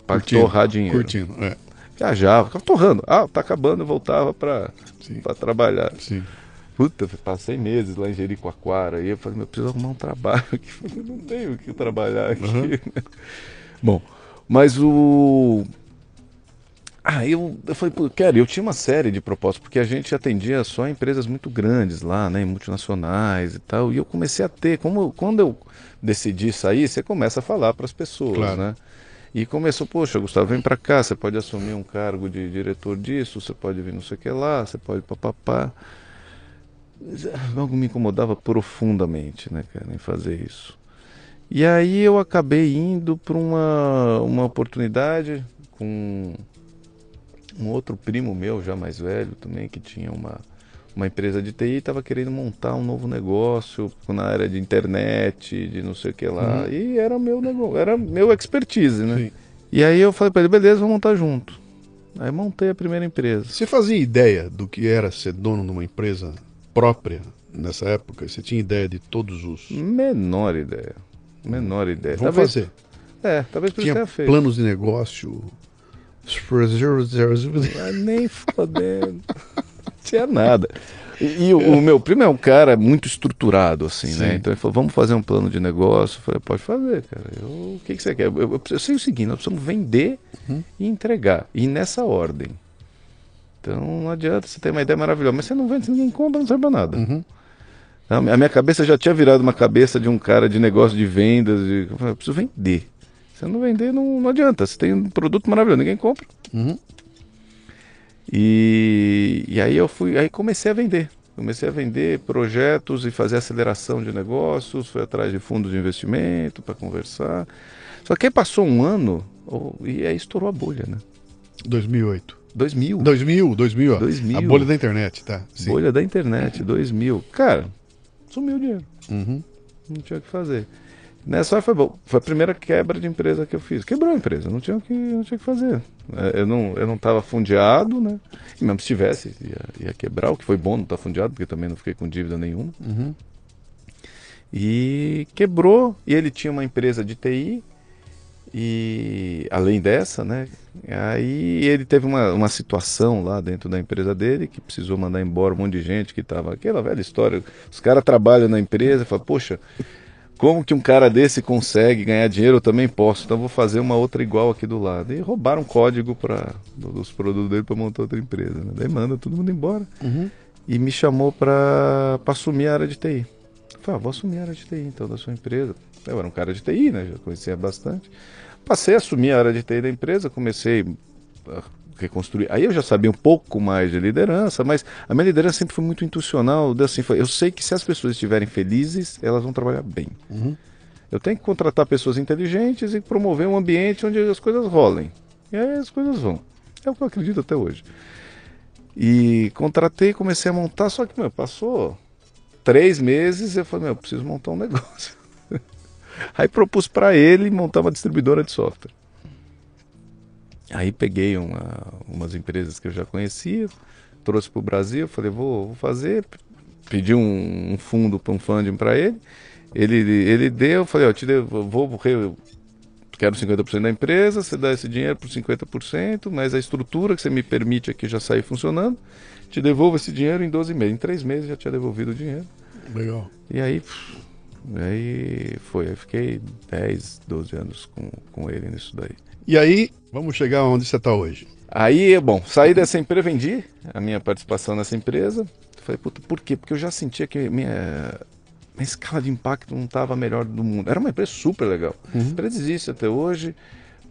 Pra curtindo, torrar dinheiro. Curtindo, é. Viajava, ficava torrando. Ah, tá acabando, eu voltava pra trabalhar. Sim. Puta, passei meses lá em Jericoacoara. E eu falei, meu, eu preciso arrumar um trabalho aqui. Eu não tenho o que trabalhar aqui. Uhum. Bom, mas o. Ah, eu, eu falei, pô, cara, eu tinha uma série de propostas, porque a gente atendia só empresas muito grandes lá, né, multinacionais e tal. E eu comecei a ter, como quando eu decidi sair, você começa a falar para as pessoas, Claro. né? E começou, poxa, Gustavo, vem para cá, você pode assumir um cargo de diretor disso, você pode vir não sei o que lá, você pode papapá. Mas, ah, Algo me incomodava profundamente, né, cara, em fazer isso. E aí eu acabei indo para uma, uma oportunidade com um outro primo meu, já mais velho também, que tinha uma, uma empresa de TI e estava querendo montar um novo negócio na área de internet, de não sei o que lá. E era meu negócio, era meu expertise, né? Sim. E aí eu falei para ele, beleza, vamos montar junto. Aí montei a primeira empresa. Você fazia ideia do que era ser dono de uma empresa própria nessa época? Você tinha ideia de todos os. Menor ideia. Menor ideia. Vamos talvez, fazer. É, talvez por isso Tinha tenha feito. planos de negócio. Ah, nem fodendo. Tinha nada. E, e o, o meu primo é um cara muito estruturado, assim, Sim. né? Então ele falou, vamos fazer um plano de negócio. Eu falei, pode fazer, cara. Eu- o que, que você quer? Eu, eu- eu sei o seguinte, nós precisamos vender Uhum. e entregar. E nessa ordem. Então não adianta você ter uma ideia maravilhosa, mas você não vende, ninguém compra, não serve pra nada. Uhum. A minha cabeça já tinha virado uma cabeça de um cara de negócio de vendas. De... Eu falei, eu preciso vender. Se não vender, não, não adianta. Você tem um produto maravilhoso, ninguém compra. Uhum. E, e aí eu fui, aí comecei a vender. Comecei a vender projetos e fazer aceleração de negócios, fui atrás de fundos de investimento para conversar. Só que aí passou um ano oh, e aí estourou a bolha, né? 2008. 2000. 2000, 2000, ó. 2000. A bolha da internet, tá? Sim. Bolha da internet, 2000. Cara, sumiu o dinheiro. Uhum. Não tinha o que fazer. Nessa hora foi bom. Foi a primeira quebra de empresa que eu fiz. Quebrou a empresa, não tinha o que, não tinha que fazer. É, Eu não eu não estava fundeado, né? E mesmo se tivesse, ia, ia quebrar, o que foi bom não estar fundeado, porque também não fiquei com dívida nenhuma. Uhum. E quebrou, e ele tinha uma empresa de TI, e além dessa, né? Aí ele teve uma, uma situação lá dentro da empresa dele que precisou mandar embora um monte de gente que estava. Aquela velha história. Os caras trabalham na empresa e falam, poxa, como que um cara desse consegue ganhar dinheiro? Eu também posso, então vou fazer uma outra igual aqui do lado. E roubaram um código para dos produtos dele para montar outra empresa. Né? Daí manda todo mundo embora Uhum. e me chamou para assumir a área de TI. Eu falei, ah, vou assumir a área de TI então da sua empresa. Eu era um cara de TI, né? Já conhecia bastante. Passei a assumir a área de TI da empresa, comecei a reconstruir. Aí eu já sabia um pouco mais de liderança, mas a minha liderança sempre foi muito intuicional. Assim, foi, eu sei que se as pessoas estiverem felizes, elas vão trabalhar bem. Uhum. Eu tenho que contratar pessoas inteligentes e promover um ambiente onde as coisas rolem. E aí as coisas vão. É o que eu acredito até hoje. E contratei, comecei a montar, só que, meu, passou três meses eu falei, meu, eu preciso montar um negócio. Aí propus para ele montar uma distribuidora de software. Aí peguei uma- umas empresas que eu já conhecia, trouxe para o Brasil, falei, vou, vou fazer. Pedi um, um fundo para um funding para ele. Ele, ele deu, falei, ó, te devo, vou, re- quero 50% da empresa, você dá esse dinheiro por 50%, mas a estrutura que você me permite aqui já sair funcionando, te devolvo esse dinheiro em 12 meses. Em 3 meses já tinha devolvido o dinheiro. Legal. E aí, pff, aí foi, eu fiquei 10, 12 anos com, com ele nisso daí. E aí, vamos chegar onde você está hoje. Aí, bom, saí dessa empresa, vendi a minha participação nessa empresa. Falei, puta, por quê? Porque eu já sentia que minha, minha escala de impacto não estava a melhor do mundo. Era uma empresa super legal. A empresa existe até hoje.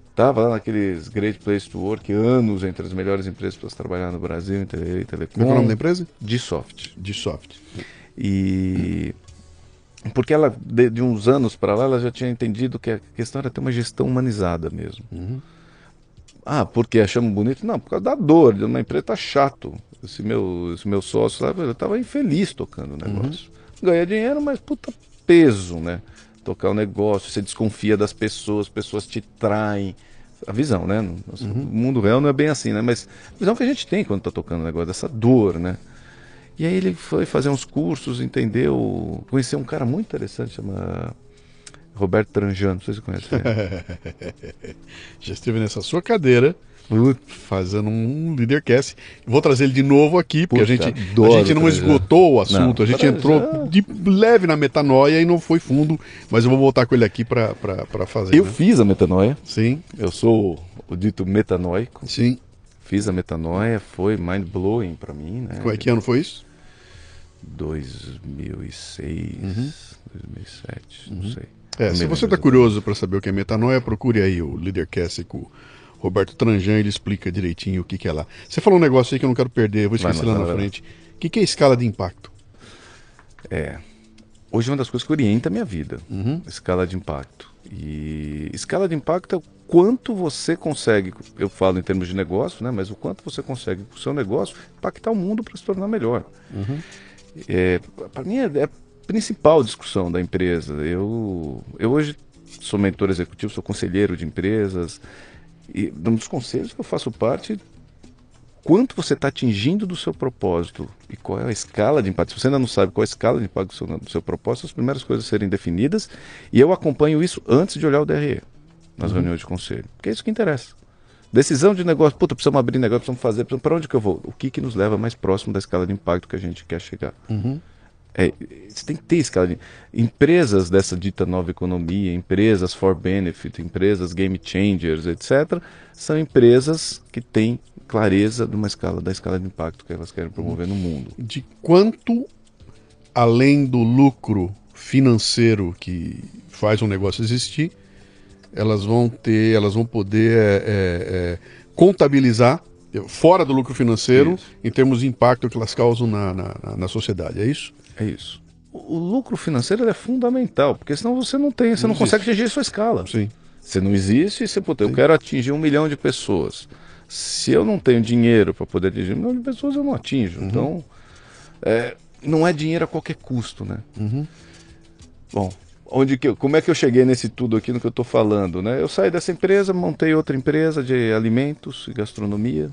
Estava lá naqueles Great Place to Work, anos entre as melhores empresas para trabalhar no Brasil, em tele, telecom. É que é o nome da empresa? De soft. De soft. Porque ela de, de uns anos para lá ela já tinha entendido que a questão era ter uma gestão humanizada mesmo. Uhum. Ah, porque achamos bonito? Não, por causa da dor, de uma empresa tá chato. Esse meu, esse meu sócio lá, eu tava infeliz tocando o negócio. Ganha dinheiro, mas puta peso, né? tocar o negócio, você desconfia das pessoas, pessoas te traem. A visão, né? O mundo real não é bem assim, né? Mas a visão que a gente tem quando tá tocando o negócio, dessa dor, né? E aí ele foi fazer uns cursos, entendeu? Conheceu um cara muito interessante, chama Roberto Tranjano, não sei se você conhece. ele. Já esteve nessa sua cadeira fazendo um leadercast. Vou trazer ele de novo aqui, porque Puta, a gente, a gente não esgotou o assunto, Não, a gente entrou de leve na metanoia e não foi fundo, mas eu vou voltar com ele aqui para fazer. Eu né? fiz a metanoia, Sim, eu sou o dito metanoico. sim. Fiz a metanoia, foi mind blowing pra mim, né? Qual é que ano foi isso? 2006, 2007, não sei. É, se você está curioso para saber o que é metanoia, procure aí o Leadercast com o Roberto Tranjan, ele explica direitinho o que, que é lá. Você falou um negócio aí que eu não quero perder, eu vou esquecer lá, lá vai na vai frente. O que, que é escala de impacto? É. Hoje é uma das coisas que orienta a minha vida. Uhum. Escala de impacto. E escala de impacto é o quanto você consegue, eu falo em termos de negócio, né? Mas o quanto você consegue com o seu negócio impactar o mundo para se tornar melhor. É, para mim é, é a principal discussão da empresa. Eu, eu hoje sou mentor executivo, sou conselheiro de empresas. E um dos conselhos que eu faço parte quanto você está atingindo do seu propósito e qual é a escala de impacto. Se você ainda não sabe qual é a escala de impacto do seu, do seu propósito, as primeiras coisas serem definidas. E eu acompanho isso antes de olhar o DRE nas reuniões de conselho, porque é isso que interessa. Decisão de negócio, puta, precisamos abrir negócio, precisamos fazer, precisamos, para onde que eu vou? O que que nos leva mais próximo da escala de impacto que a gente quer chegar? É, você tem que ter escala de... Empresas dessa dita nova economia, empresas for benefit, empresas game changers, etc., são empresas que têm clareza de uma escala, da escala de impacto que elas querem promover no mundo. De quanto, além do lucro financeiro que faz um negócio existir, elas vão ter, elas vão poder é, é, é, contabilizar fora do lucro financeiro Isso. em termos de impacto que elas causam na, na, na- sociedade, é isso? É isso. O, o lucro financeiro é fundamental, porque senão você não tem, você não, Não consegue atingir a sua escala. Sim. Você não existe, você, puta, eu quero atingir um milhão de pessoas. Se eu não tenho dinheiro para poder atingir um milhão de pessoas, eu não atinjo. Então, é, não é dinheiro a qualquer custo, né? Bom, onde que como é que eu cheguei nesse tudo aqui no que eu estou falando, né? Eu saí dessa empresa, montei outra empresa de alimentos e gastronomia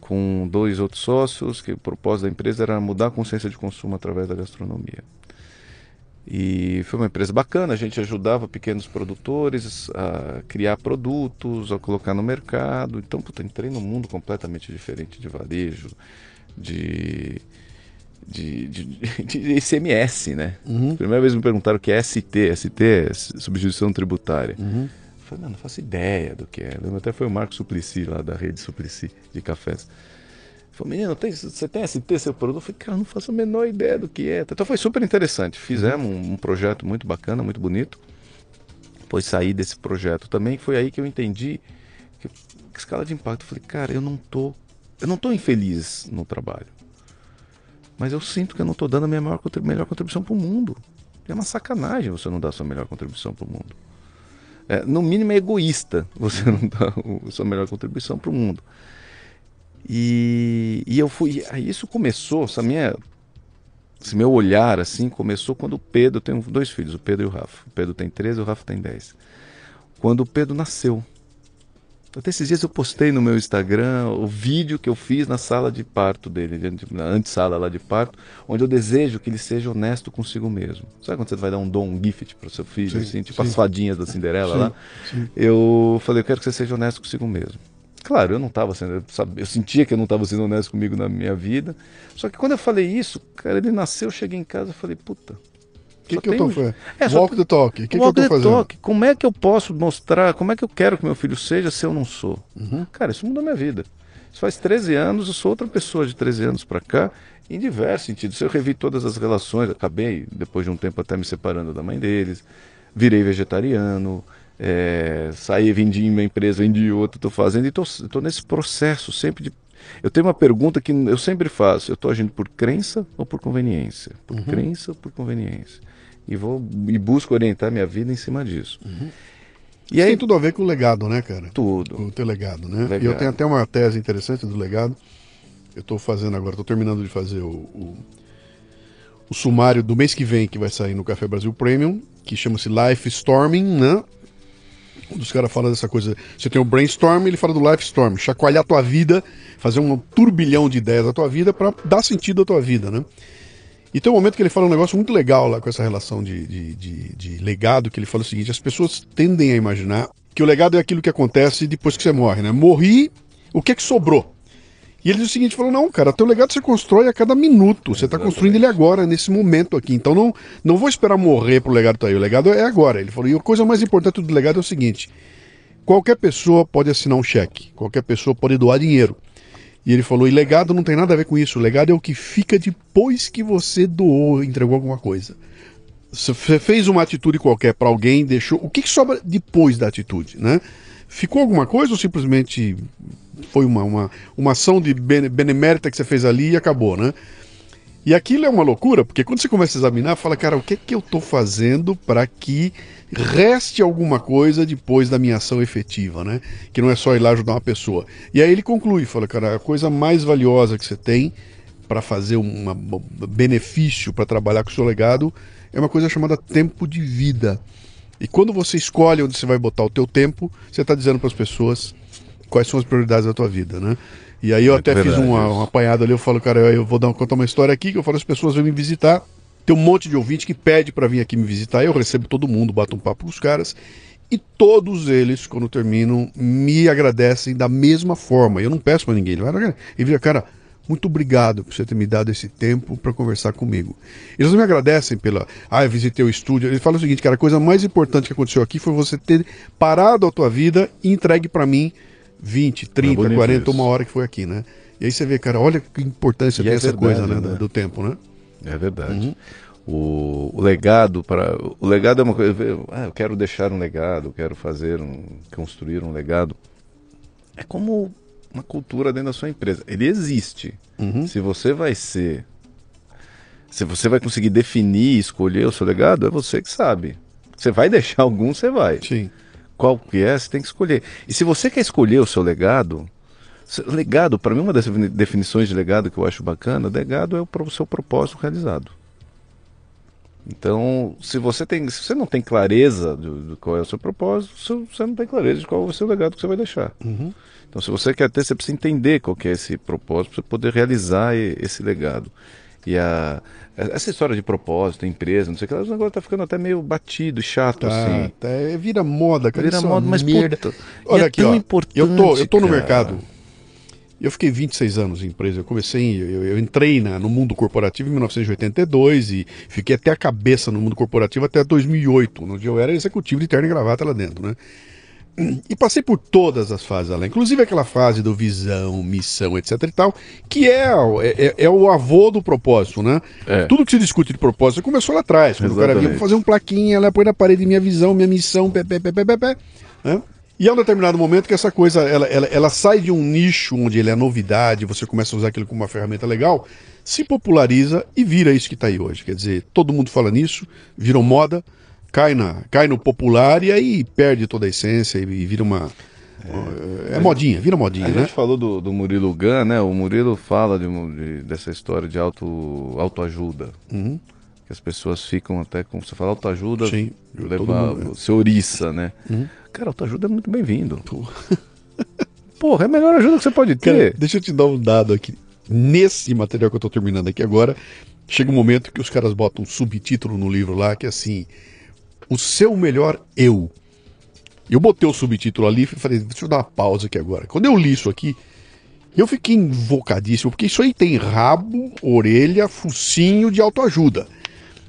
com dois outros sócios, que o propósito da empresa era mudar a consciência de consumo através da gastronomia. E foi uma empresa bacana, a gente ajudava pequenos produtores a criar produtos, a colocar no mercado. Então, puta, entrei num mundo completamente diferente de varejo, de, de, de, de ICMS, né? Primeira vez me perguntaram o que é ST, ST é substituição tributária. Eu falei, não, não faço ideia do que é. Lembro Até foi o Marco Suplicy lá da rede Suplicy de cafés. Ele Falou, menino, tem, você tem ST seu produto? Eu falei, cara, não faço a menor ideia do que é. Então foi super interessante. Fizemos um, um projeto muito bacana, muito bonito. Depois saí desse projeto também, foi aí que eu entendi que, que escala de impacto. Eu falei, cara, eu não tô, eu não tô infeliz no trabalho. Mas eu sinto que eu não tô dando a minha maior, melhor contribuição para o mundo. É uma sacanagem você não dar a sua melhor contribuição para o mundo. É, no mínimo é egoísta você não dar a sua melhor contribuição para o mundo. E, e eu fui. Aí isso começou, essa minha. Esse meu olhar assim começou quando o Pedro tem dois filhos, o Pedro e o Rafa. O Pedro tem 13 e o Rafa tem 10. Quando o Pedro nasceu. Até esses dias eu postei no meu Instagram o vídeo que eu fiz na sala de parto dele, na antessala lá de parto, onde eu desejo que ele seja honesto consigo mesmo. Sabe quando você vai dar um dom, um gift para o seu filho, Sim, assim, tipo sim. as fadinhas da Cinderela Sim, lá? Eu falei, eu quero que você seja honesto consigo mesmo. Claro, eu não estava sendo, eu, sabia- eu sentia que eu não estava sendo honesto comigo na minha vida. Só que quando eu falei isso, cara, ele nasceu, eu cheguei em casa e falei, puta. O que, só que eu tô fazendo? É, só Walk the talk. O que, que eu Walk tô fazendo? talk. Como é que eu posso mostrar, como é que eu quero que meu filho seja se eu não sou? Uhum. Cara, isso mudou minha vida. Isso faz 13 anos, eu sou outra pessoa de 13 anos pra cá, em diversos sentidos. Eu revi todas as relações, acabei, depois de um tempo, até me separando da mãe deles, virei vegetariano, é, saí, vendi uma empresa, vendi outra, estou fazendo, e estou nesse processo sempre de. Eu tenho uma pergunta que eu sempre faço: eu estou agindo por crença ou por conveniência? Por Uhum. crença ou por conveniência? E vou e busco orientar minha vida em cima disso. E Uhum. Isso aí, tem tudo a ver com o legado, né, cara? tudo. Com o teu legado, né? Legado. E eu tenho até uma tese interessante do legado. Eu estou fazendo agora, estou terminando de fazer o, o, o sumário do mês que vem, que vai sair no Café Brasil Premium, que chama-se Life Storming, né? Um dos caras fala dessa coisa. Você tem o brainstorm, ele fala do life storm, chacoalhar a tua vida, fazer um turbilhão de ideias da tua vida para dar sentido à tua vida, né? E tem um momento que ele fala um negócio muito legal lá com essa relação de, de, de, de legado, que ele fala o seguinte: as pessoas tendem a imaginar que o legado é aquilo que acontece depois que você morre, né? Morri, o que é que sobrou? E ele diz o seguinte, falou, não, cara, teu legado você constrói a cada minuto, você está construindo ele agora, nesse momento aqui, então não, não vou esperar morrer pro legado estar tá aí, o legado é agora. Ele falou, e a coisa mais importante do legado é o seguinte, qualquer pessoa pode assinar um cheque, qualquer pessoa pode doar dinheiro. E ele falou, e legado não tem nada a ver com isso, o legado é o que fica depois que você doou, entregou alguma coisa. Você fez uma atitude qualquer para alguém, deixou, o que, que sobra depois da atitude, né? Ficou alguma coisa ou simplesmente foi uma, uma, uma ação de benemérita que você fez ali e acabou, né? E aquilo é uma loucura, porque quando você começa a examinar, fala, cara, o que é que eu estou fazendo para que reste alguma coisa depois da minha ação efetiva, né? Que não é só ir lá ajudar uma pessoa. E aí ele conclui, fala, cara, a coisa mais valiosa que você tem para fazer um benefício, para trabalhar com o seu legado, é uma coisa chamada tempo de vida. E quando você escolhe onde você vai botar o teu tempo, você está dizendo para as pessoas quais são as prioridades da tua vida, né? E aí eu até verdade, fiz uma, um apanhado ali, eu falo, cara, eu vou dar, contar uma história aqui, que eu falo, as pessoas vêm me visitar, tem um monte de ouvinte que pede para vir aqui me visitar, eu recebo todo mundo, bato um papo com os caras, e todos eles, quando terminam, me agradecem da mesma forma. Eu não peço para ninguém, ele vira, cara, muito obrigado por você ter me dado esse tempo para conversar comigo. Eles não me agradecem pela. Ah, eu visitei o estúdio. Eles falam o seguinte, cara, a coisa mais importante que aconteceu aqui foi você ter parado a tua vida e entregue para mim 20, 30, é 40, isso. uma hora que foi aqui, né? E aí você vê, cara, olha que importância e tem é essa verdade, coisa, né, né? Do tempo, né? É verdade. Uhum. O, o, legado para o legado é uma coisa. Ah, eu quero deixar um legado, quero fazer um, construir um legado. É como uma cultura dentro da sua empresa. Ele existe. Uhum. Se você vai ser, se você vai conseguir definir, escolher o seu legado, é você que sabe. Você vai deixar algum, você vai. Sim qual que é, você tem que escolher. E se você quer escolher o seu legado, legado, para mim, uma das definições de legado que eu acho bacana, legado é o seu propósito realizado. Então, se você tem, se você não tem clareza de, de qual é o seu propósito, você não tem clareza de qual é o seu legado que você vai deixar. Uhum. Então, se você quer ter, você precisa entender qual é esse propósito para poder realizar esse legado. E a, essa história de propósito, empresa, não sei o que, agora tá ficando até meio batido, chato, tá, assim. Tá, vira moda, cara. Vira é moda, mas merda. Puta, Olha é aqui, ó. Eu tô, eu tô no cara. mercado. Eu fiquei 26 anos em empresa. Eu comecei, eu, eu entrei na, no mundo corporativo em 1982 e fiquei até a cabeça no mundo corporativo até 2008, onde eu era executivo de terno e gravata lá dentro, né? E passei por todas as fases lá, inclusive aquela fase do visão, missão, etc e tal, que é, é, é o avô do propósito, né? É. Tudo que se discute de propósito começou lá atrás, quando Exatamente. o cara vinha fazer um plaquinha, ela põe na parede minha visão, minha missão, pé, pé, pé, pé, pé, pé, né? E há um determinado momento que essa coisa, ela, ela, ela sai de um nicho onde ele é novidade, você começa a usar aquilo como uma ferramenta legal, se populariza e vira isso que está aí hoje. Quer dizer, todo mundo fala nisso, virou moda, cai, na, cai no popular e aí perde toda a essência e, e vira uma. É, é modinha, vira modinha, a né? A gente falou do, do Murilo Gun, né? O Murilo fala de, de, dessa história de auto, autoajuda. Uhum. Que as pessoas ficam até, como você fala, autoajuda, Sim, levar, você oriça, né? Uhum. Cara, autoajuda é muito bem-vindo. Porra, é a melhor ajuda que você pode ter. Cara, deixa eu te dar um dado aqui. Nesse material que eu tô terminando aqui agora, chega um momento que os caras botam um subtítulo no livro lá, que é assim o seu melhor eu. Eu botei o subtítulo ali e falei, deixa eu dar uma pausa aqui agora. Quando eu li isso aqui, eu fiquei invocadíssimo, porque isso aí tem rabo, orelha, focinho de autoajuda.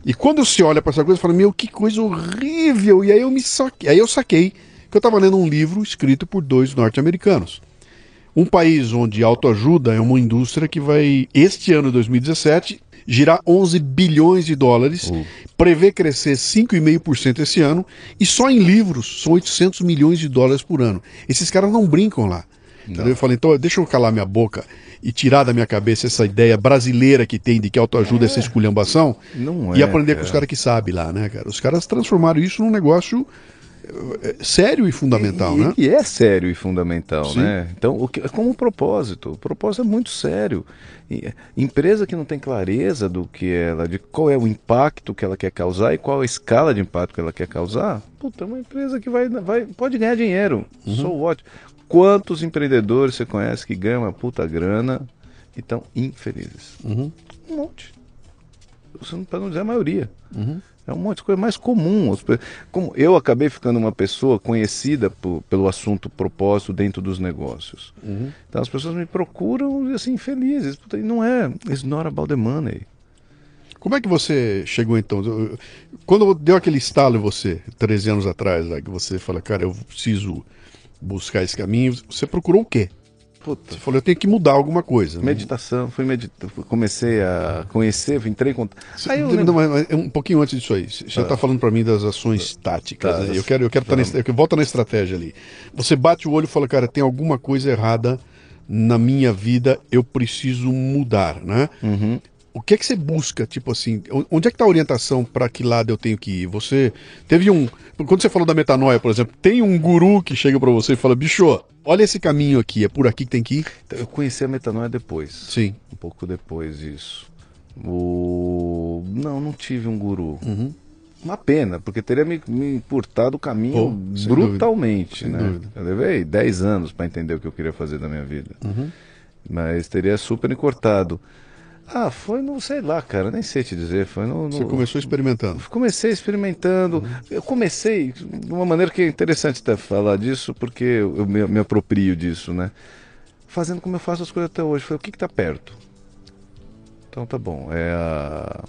E quando você olha para essa coisa, fala, meu, que coisa horrível. E aí eu me saquei, aí eu saquei que eu estava lendo um livro escrito por dois norte-americanos. Um país onde autoajuda é uma indústria que vai, este ano 2017, girar 11 bilhões de dólares, uh. prevê crescer 5,5% esse ano, e só em livros são 800 milhões de dólares por ano. Esses caras não brincam lá. Não. Eu falei, então deixa eu calar minha boca e tirar da minha cabeça essa ideia brasileira que tem de que autoajuda é, é essa esculhambação não e é, aprender cara. com os caras que sabem lá, né, cara? Os caras transformaram isso num negócio é, sério e fundamental, e, né? E é sério e fundamental, Sim. né? Então, o que, é como um propósito. O propósito é muito sério. Empresa que não tem clareza do que ela, de qual é o impacto que ela quer causar e qual a escala de impacto que ela quer causar, puta, é uma empresa que vai, vai pode ganhar dinheiro. Sou ótimo. Quantos empreendedores você conhece que ganham uma puta grana e estão infelizes? Uhum. Um monte. Para não dizer a maioria. Uhum. É um monte de coisa mais comum. Como eu acabei ficando uma pessoa conhecida por- pelo assunto propósito dentro dos negócios. Uhum. Então as pessoas me procuram assim felizes. Não é. It's not about the money. Como é que você chegou então? Quando deu aquele estalo em você, 13 anos atrás, lá, que você fala, cara, eu preciso buscar esse caminho, você procurou o quê? Puta, Você falou, eu tenho que mudar alguma coisa. né? meditação, fui meditar, comecei a conhecer, entrei em contato. Você- Aí eu não, lembro- mas- mas um pouquinho antes disso aí, você está falando para mim das ações táticas. Tá, né? Eu quero, eu quero estar nesse, eu volta na estratégia ali. Você bate o olho e fala, cara, tem alguma coisa errada na minha vida, eu preciso mudar, né? Uhum. O que é que você busca, tipo assim, onde é que está a orientação para que lado eu tenho que ir? Você teve um, quando você falou da metanoia, por exemplo, tem um guru que chega para você e fala, bicho, olha esse caminho aqui, é por aqui que tem que ir? Então, Eu conheci a metanoia depois. Sim. Um pouco depois disso. O... Não, não tive um guru. Uhum. Uma pena, porque teria me, me encurtado o caminho sem brutalmente, dúvida, né? sem dúvida. Eu levei 10 anos para entender o que eu queria fazer da minha vida. Uhum. Mas teria super encurtado. Ah, foi no, sei lá, cara, nem sei te dizer. Foi no. no- Você começou experimentando. Comecei experimentando. Eu comecei de uma maneira que é interessante até falar disso, porque eu me, me aproprio disso, né? Fazendo como eu faço as coisas até hoje. Foi o que está perto. Então tá bom. É a.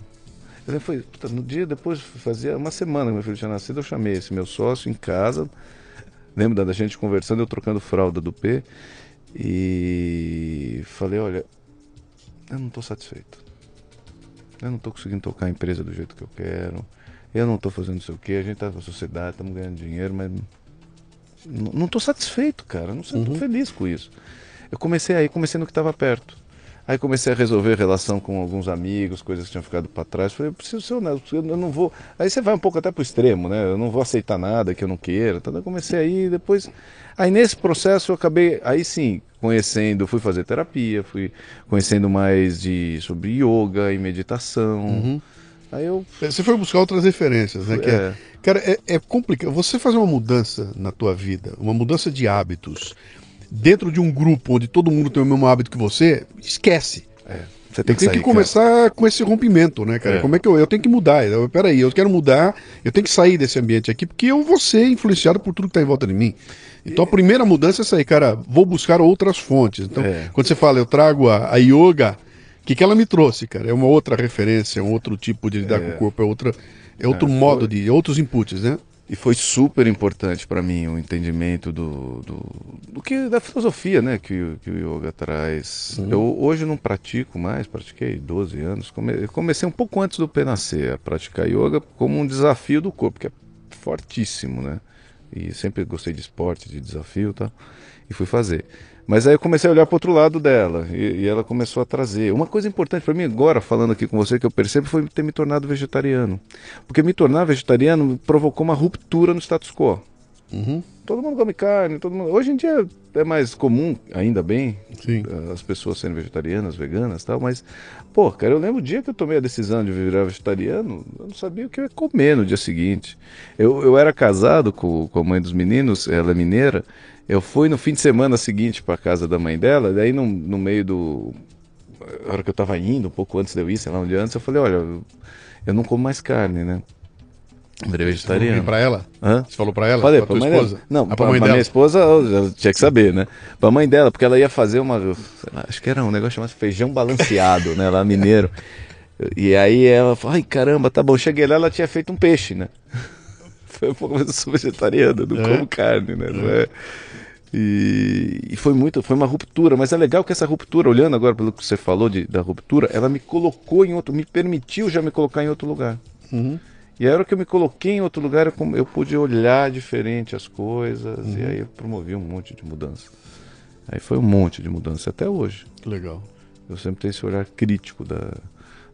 Eu foi, puta, no dia depois, fazia uma semana que meu filho tinha nascido, eu chamei esse meu sócio em casa. Lembro da- da gente conversando, eu trocando fralda do P. E falei, olha, eu não estou satisfeito. Eu não estou conseguindo tocar a empresa do jeito que eu quero. Eu não estou fazendo não sei o que. A gente está na sociedade, estamos ganhando dinheiro, mas não estou satisfeito, cara. Não estou feliz com isso. Eu comecei aí, comecei no que estava perto. Aí comecei a resolver relação com alguns amigos, coisas que tinham ficado para trás. Falei, eu preciso ser honesto, eu não vou. Aí você vai um pouco até pro extremo, né? Eu não vou aceitar nada que eu não queira. Então eu comecei aí, depois. Aí nesse processo eu acabei, aí sim, conhecendo, fui fazer terapia, fui conhecendo mais de sobre yoga e meditação. Aí eu. Você foi buscar outras referências, né? É- É. cara, é, é complicado. Você fazer uma mudança na tua vida, uma mudança de hábitos, dentro de um grupo onde todo mundo tem o mesmo hábito que você, esquece. é, você tem que que começar com esse rompimento, né, cara? É. Como é que eu, eu tenho que mudar? Eu, peraí, eu quero mudar, eu tenho que sair desse ambiente aqui, porque eu vou ser influenciado por tudo que está em volta de mim. Então a primeira mudança é sair, cara, vou buscar outras fontes. Então, É. quando você fala, eu trago a, a yoga, o que, que ela me trouxe, cara? É uma outra referência, é um outro tipo de lidar com o corpo, é, outra, é outro modo de. outros inputs, né? E foi super importante para mim o entendimento do, do, do que da filosofia, né, que, o- que o yoga traz. Eu hoje não pratico mais, pratiquei 12 anos. Come- comecei um pouco antes do P nascer a praticar yoga como um desafio do corpo, que é fortíssimo, né? E sempre gostei de esporte, de desafio, e tal, e fui fazer. Mas aí eu comecei a olhar para outro lado dela e, e ela começou a trazer. Uma coisa importante para mim agora, falando aqui com você, que eu percebo, foi ter me tornado vegetariano. Porque me tornar vegetariano provocou uma ruptura no status quo. Todo mundo come carne, todo mundo. Hoje em dia é mais comum, ainda bem, Sim. eh, as pessoas serem vegetarianas, veganas tal, mas, pô, cara, eu lembro o dia que eu tomei a decisão de virar vegetariano, eu não sabia o que eu ia comer no dia seguinte. Eu, eu era casado com, com a mãe dos meninos, ela é mineira, eu fui no fim de semana seguinte para casa da mãe dela, daí no, no meio do. A hora que eu tava indo, um pouco antes de eu ir, sei lá onde antes, eu falei: olha, eu, não como mais carne, né? Virei vegetariano. Para ela? Hã? Você falou para ela? Falei, pra pra tua esposa? dela. Não, ah, pra, pra pra minha esposa eu já tinha que saber, né? Pra mãe dela, porque ela ia fazer uma. lá, acho que era um negócio chamado feijão balanceado, né? Lá mineiro. E aí ela falou, ai caramba, tá bom. Cheguei lá, ela tinha feito um peixe, né? Foi um pouco, mas eu sou vegetariano, não É? como carne, né? Não é? E, e foi muito, foi uma ruptura, mas é legal que essa ruptura, olhando agora pelo que você falou de, da ruptura, ela me colocou em outro, me permitiu já me colocar em outro lugar. Uhum. E a hora que eu me coloquei em outro lugar, eu, eu pude olhar diferente as coisas, Uhum. e aí eu promovi um monte de mudança. Aí foi um monte de mudança, até hoje. Legal. Eu sempre tenho esse olhar crítico da,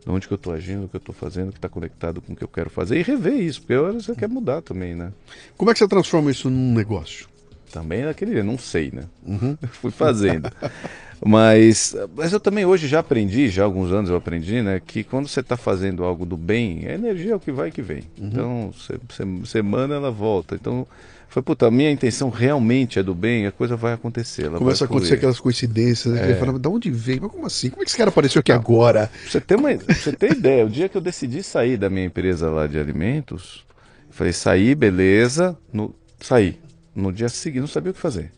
de onde que eu estou agindo, o que eu estou fazendo, que está conectado com o que eu quero fazer e rever isso, porque agora você quer mudar também, né? Como é que você transforma isso num negócio? Também naquele, não sei, né? Fui fazendo. Mas, mas eu também hoje já aprendi, já há alguns anos eu aprendi, né, que quando você está fazendo algo do bem, a energia é o que vai e que vem. Então, você, você, manda, ela volta. Então, foi, puta, a minha intenção realmente é do bem, a coisa vai acontecer. Começa a vai acontecer fluir. aquelas coincidências, né? Ele fala, de onde veio? Mas como assim? Como é que esse cara apareceu aqui agora? Você ter uma, você ter ideia, o dia que eu decidi sair da minha empresa lá de alimentos, falei, saí, beleza, no, saí. No dia seguinte, não sabia o que fazer.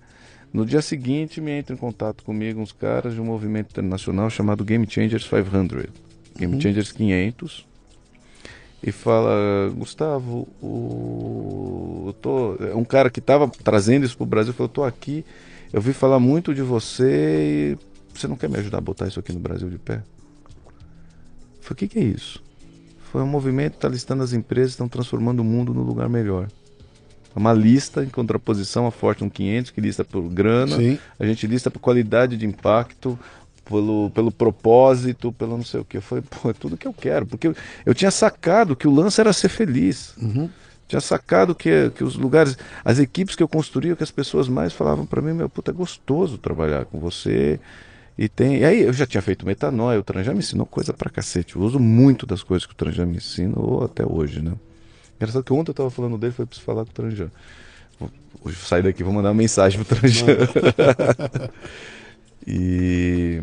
No dia seguinte, me entra em contato comigo uns caras de um movimento internacional chamado Game Changers 500, Game Changers 500, e fala, Gustavo, o, eu tô, é um cara que estava trazendo isso para o Brasil, falou, eu tô aqui, eu vi falar muito de você e você não quer me ajudar a botar isso aqui no Brasil de pé? Eu falei, o que, que é isso? Foi um movimento que está listando as empresas estão transformando o mundo num lugar melhor. É uma lista em contraposição à Fortune 500, que lista por grana, Sim. a gente lista por qualidade de impacto, pelo, pelo propósito, pelo não sei o que. Eu falei, pô, é tudo que eu quero. Porque eu, eu tinha sacado que o lance era ser feliz. Tinha sacado que, que os lugares, as equipes que eu construía, que as pessoas mais falavam para mim, meu, puta, é gostoso trabalhar com você. E tem. E aí eu já tinha feito metanoia, o Tran já me ensinou coisa pra cacete. Eu uso muito das coisas que o Tran já me ensinou até hoje, né? Engraçado que ontem eu tava falando dele, foi preciso falar com o Tranjan. Hoje eu sair daqui, vou mandar uma mensagem pro Tranjan. e.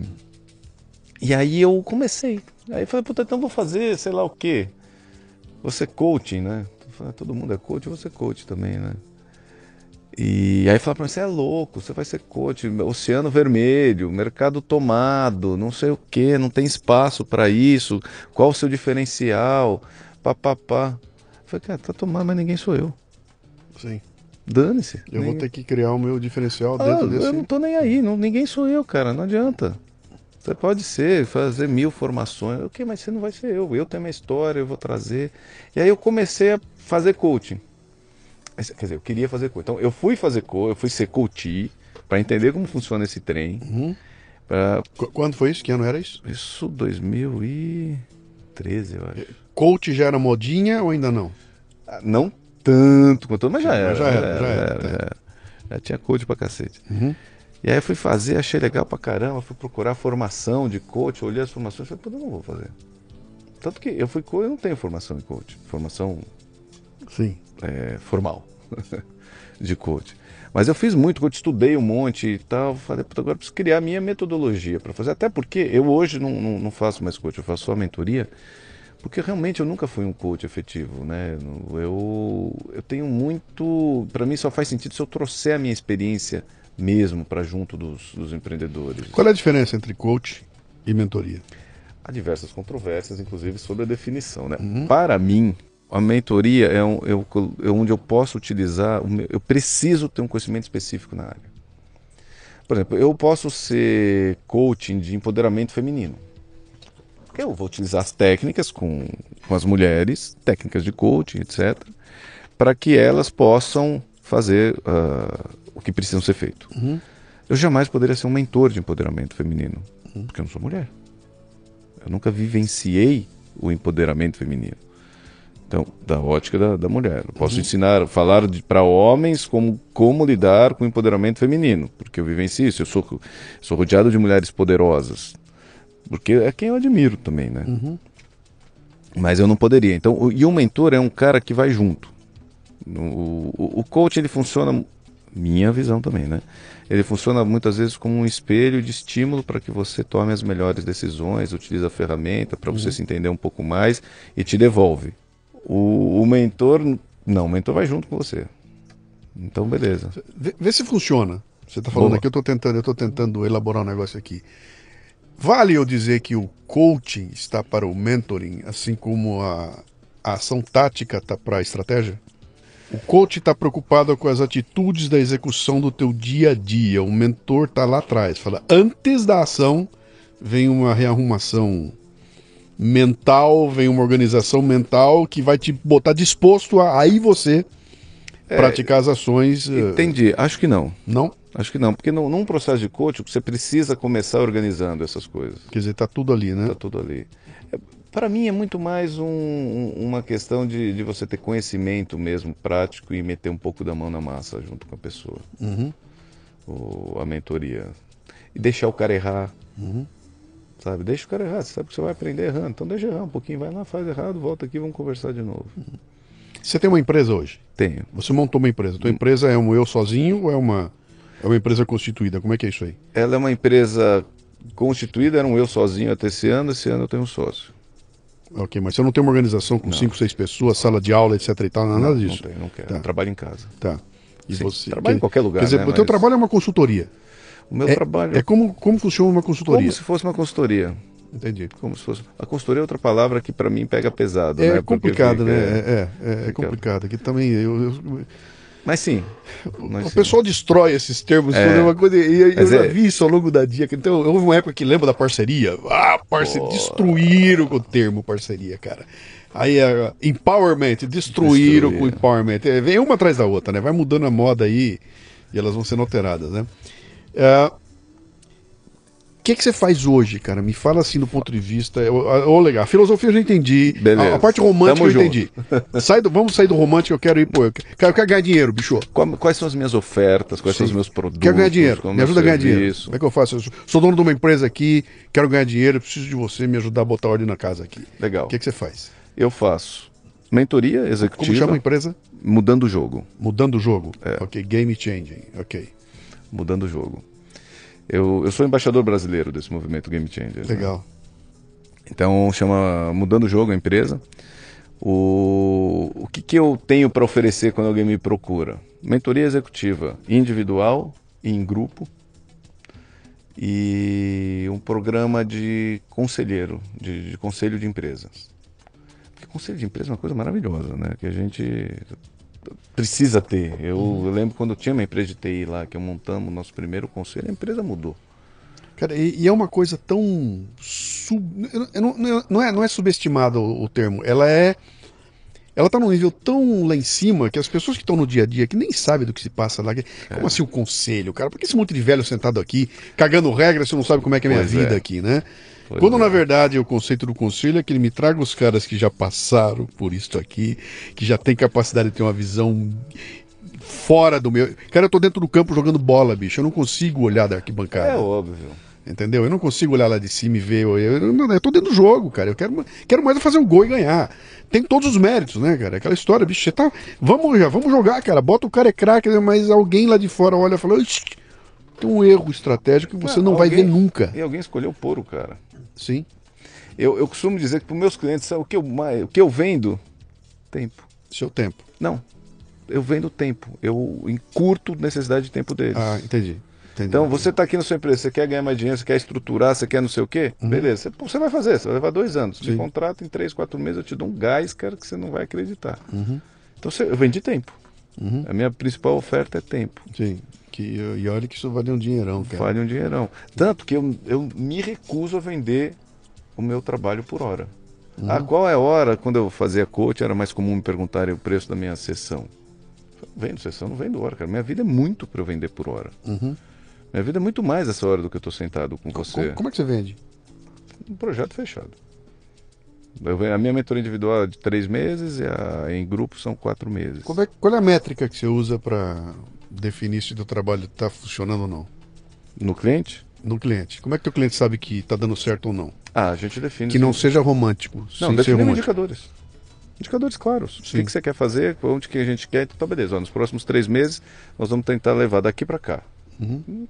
E aí eu comecei. Aí eu falei, puta, então vou fazer, sei lá o quê. Você coaching, né? Falei, Todo mundo é coach, vou ser coach também, né? E aí fala pra mim, você é louco, você vai ser coach, oceano vermelho, mercado tomado, não sei o que, não tem espaço para isso, qual o seu diferencial, papapá. Falei, cara, tá tomado, mas ninguém sou eu. Sim. Dane-se. Eu vou Ninguém- ter que criar o meu diferencial Ah, dentro desse. Eu não tô nem aí, não, ninguém sou eu, cara, não adianta. Você pode ser, fazer mil formações, ok, mas você não vai ser eu. Eu tenho minha história, eu vou trazer. E aí eu comecei a fazer coaching. Quer dizer, eu queria fazer coaching. Então eu fui fazer coaching, eu fui ser coach para entender como funciona esse trem. Uhum. Pra... Qu- Quando foi isso? Que ano era isso? Isso 2013, eu acho. Coach já era modinha ou ainda não? Ah, Não tanto quanto, mas já Mas era. já era, já era, já era. Já tinha coach pra cacete. Uhum. E aí eu fui fazer, achei legal pra caramba, fui procurar formação de coach, olhei as formações e falei, pô, eu não vou fazer. Tanto que eu fui coach, eu não tenho formação em coach, formação Sim. é, formal de coach. Mas eu fiz muito coach, estudei um monte e tal, falei, puta, agora eu preciso criar a minha metodologia para fazer, até porque eu hoje não, não, não faço mais coach, eu faço só mentoria, porque realmente eu nunca fui um coach efetivo, né? Eu, eu tenho muito, para mim só faz sentido se eu trouxer a minha experiência mesmo para junto dos, dos empreendedores. Qual é a diferença entre coach e mentoria? Há diversas controvérsias, inclusive, sobre a definição. Né? Para mim, a mentoria é, um, eu- é onde eu posso utilizar, meu- eu preciso ter um conhecimento específico na área. Por exemplo, eu posso ser coaching de empoderamento feminino. Eu vou utilizar as técnicas com, com as mulheres, técnicas de coaching, etc., para que elas possam fazer ah, o que precisam ser feito. Eu jamais poderia ser um mentor de empoderamento feminino, porque eu não sou mulher. Eu nunca vivenciei o empoderamento feminino. Então, da ótica da, da mulher. Eu posso ensinar, falar para homens como, como lidar com o empoderamento feminino, porque eu vivencio isso. Eu sou, sou rodeado de mulheres poderosas, porque é quem eu admiro também, né? Mas eu não poderia. Então, o- e o mentor é um cara que vai junto. O, o, o coach ele funciona, minha visão também, né? Ele funciona muitas vezes como um espelho de estímulo para que você tome as melhores decisões, utilize a ferramenta para você se entender um pouco mais e te devolve. O, o mentor, não, o mentor vai junto com você. Então, beleza. Vê, vê se funciona. Você está falando Boa. aqui, eu estou tentando, eu tô tentando elaborar um negócio aqui. Vale eu dizer que o coaching está para o mentoring, assim como a, a ação tática está para a estratégia? O coach está preocupado com as atitudes da execução do teu dia a dia. O mentor está lá atrás. Fala, antes da ação vem uma rearrumação mental, vem uma organização mental que vai te botar disposto a aí você praticar as ações. eh, Entendi. Acho que não. Não? Acho que não. Porque num, num processo de coaching, você precisa começar organizando essas coisas. Quer dizer, tá tudo ali, né? Tá tudo ali. É, Para mim é muito mais um- um- uma questão de, de você ter conhecimento mesmo prático e meter um pouco da mão na massa junto com a pessoa, Uhum. o- a mentoria. E deixar o cara errar. Uhum. Sabe? Deixa o cara errar. Você sabe que você vai aprender errando. Então deixa errar um pouquinho, vai lá, faz errado, volta aqui, vamos conversar de novo. Você tem uma empresa hoje? Tenho. Você montou uma empresa. Tua empresa é um eu sozinho ou é uma, é uma empresa constituída? Como é que é isso aí? Ela é uma empresa constituída, era um eu sozinho até esse ano, esse ano eu tenho um sócio. Ok, mas você não tem uma organização com Não. cinco, seis pessoas, sala de aula, etc e tal, não, nada disso. Não tenho, não quero. Tá. Eu trabalho em casa. Tá. E Sim, você trabalho em qualquer lugar, Quer dizer, né, o teu mas- trabalho é uma consultoria. O meu é, trabalho É como, como funciona uma consultoria. como se fosse uma consultoria. Entendi. Como se fosse. A consultoria é outra palavra que para mim pega pesado. É né? Complicado, fica- né? É, é, é fica- complicado. Aqui também. Eu, eu- Mas sim. nós o sim. pessoal destrói esses termos. É. é uma coisa, e eu Mas já é- vi isso ao longo da dia. Então, houve uma época que lembra da parceria. Ah, parceria. Pô. Destruíram com o termo parceria, cara. Aí, é, empowerment, destruíram com empowerment. É, vem uma atrás da outra, né? Vai mudando a moda aí e elas vão sendo alteradas, né? O que, que você faz hoje, cara? Me fala assim do ponto de vista. Ô, legal. A filosofia eu já entendi. Beleza. A, a parte romântica Tamo eu junto. entendi. Sai do, vamos sair do romântico, eu quero ir, pô. Eu quero, eu quero ganhar dinheiro, bicho. Quais são as minhas ofertas? Quais são Sim. os meus produtos? Quero ganhar dinheiro. Me ajuda a ganhar dinheiro. Como é que eu faço? Eu sou- dono de uma empresa aqui, quero ganhar dinheiro, preciso de você me ajudar a botar ordem na casa aqui. Legal. O que, que você faz? Eu faço mentoria Como executiva. chama a empresa? Mudando o jogo. Mudando o jogo. É. Ok, game changing. Ok. Mudando o jogo. Eu, eu sou embaixador brasileiro desse movimento Game Changer. né? Legal. Então chama Mudando o Jogo a empresa. O, o que, que eu tenho para oferecer quando alguém me procura? Mentoria executiva individual e em grupo. E um programa de conselheiro, de, de conselho de empresas. Porque conselho de empresa é uma coisa maravilhosa, né? Que a gente precisa ter. Eu, eu lembro quando eu tinha uma empresa de TI lá, que eu montamos o nosso primeiro conselho, a empresa mudou. Cara, e, e é uma coisa tão. Sub... não, não- não é, não é subestimado o, o termo. Ela é. Ela tá num nível tão lá em cima que as pessoas que estão no dia a dia, que nem sabem do que se passa lá. que- É. Como assim o conselho, cara? Por que esse monte de velho sentado aqui, cagando regras, você não sabe como é que é a minha Pois vida é. aqui, né? Pois Quando é. na verdade o conceito do conselho é que ele me traga os caras que já passaram por isso aqui, que já tem capacidade de ter uma visão fora do meu. Cara, eu tô dentro do campo jogando bola, bicho. Eu não consigo olhar da arquibancada. É óbvio. Entendeu? Eu não consigo olhar lá de cima e ver. Eu, eu, não, eu tô dentro do jogo, cara. Eu quero, quero mais é fazer um gol e ganhar. Tem todos os méritos, né, cara? Aquela história, bicho, você tá. Vamos, já, vamos jogar, cara. Bota o cara é craque, mas alguém lá de fora olha e fala. "Ixi, Tem um erro estratégico que você não vai alguém- ver nunca. E alguém escolheu pôr o cara. Sim. Eu, eu costumo dizer que para os meus clientes, o que, eu, o que eu vendo? Tempo. Seu tempo. Não. Eu vendo tempo. Eu encurto necessidade de tempo deles. Ah, entendi. entendi. Então, você está aqui na sua empresa, você quer ganhar mais dinheiro, você quer estruturar, você quer não sei o quê? Beleza, você, você vai fazer, você vai levar dois anos. Uhum. Sim. Me contrata em três, quatro meses, eu te dou um gás, cara, que você não vai acreditar. Uhum. Então, você, eu vendi tempo. A minha principal oferta é tempo. Sim. Que, e olha que isso vale um dinheirão, cara. Vale um dinheirão. Tanto que eu, eu me recuso a vender o meu trabalho por hora. Uhum. Ah, qual é a hora? Quando eu fazia coach, era mais comum me perguntarem o preço da minha sessão. Vendo sessão, não vendo hora, cara. Minha vida é muito para eu vender por hora. Uhum. Minha vida é muito mais essa hora do que eu estou sentado com você. Como, como é que você vende? Um projeto fechado. Eu a minha mentoria individual é de três meses e a, em grupo são quatro meses. Qual é, qual é a métrica que você usa para definir se o teu trabalho está funcionando ou não? No cliente? No cliente. Como é que teu cliente sabe que está dando certo ou não? Ah, a gente define. Que não seja romântico. Não, definimos indicadores. Indicadores claros. O Sim. que, que você quer fazer, onde que a gente quer. Então, beleza. ó, nos próximos três meses, nós vamos tentar levar daqui para cá. Uhum.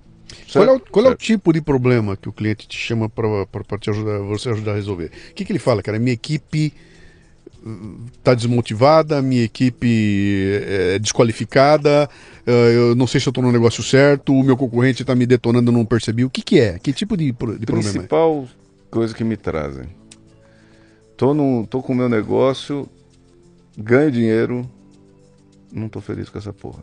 Qual, é o, qual é o tipo de problema que o cliente te chama para te ajudar, você ajudar a resolver? O que, que ele fala, cara? Minha equipe está desmotivada, minha equipe é desqualificada, eh, eu não sei se eu estou no negócio certo, o meu concorrente está me detonando, eu não percebi. O que, que é? Que tipo de, de problema é? Principal coisa que me trazem. Tô, num, tô com o meu negócio, ganho dinheiro, não tô feliz com essa porra.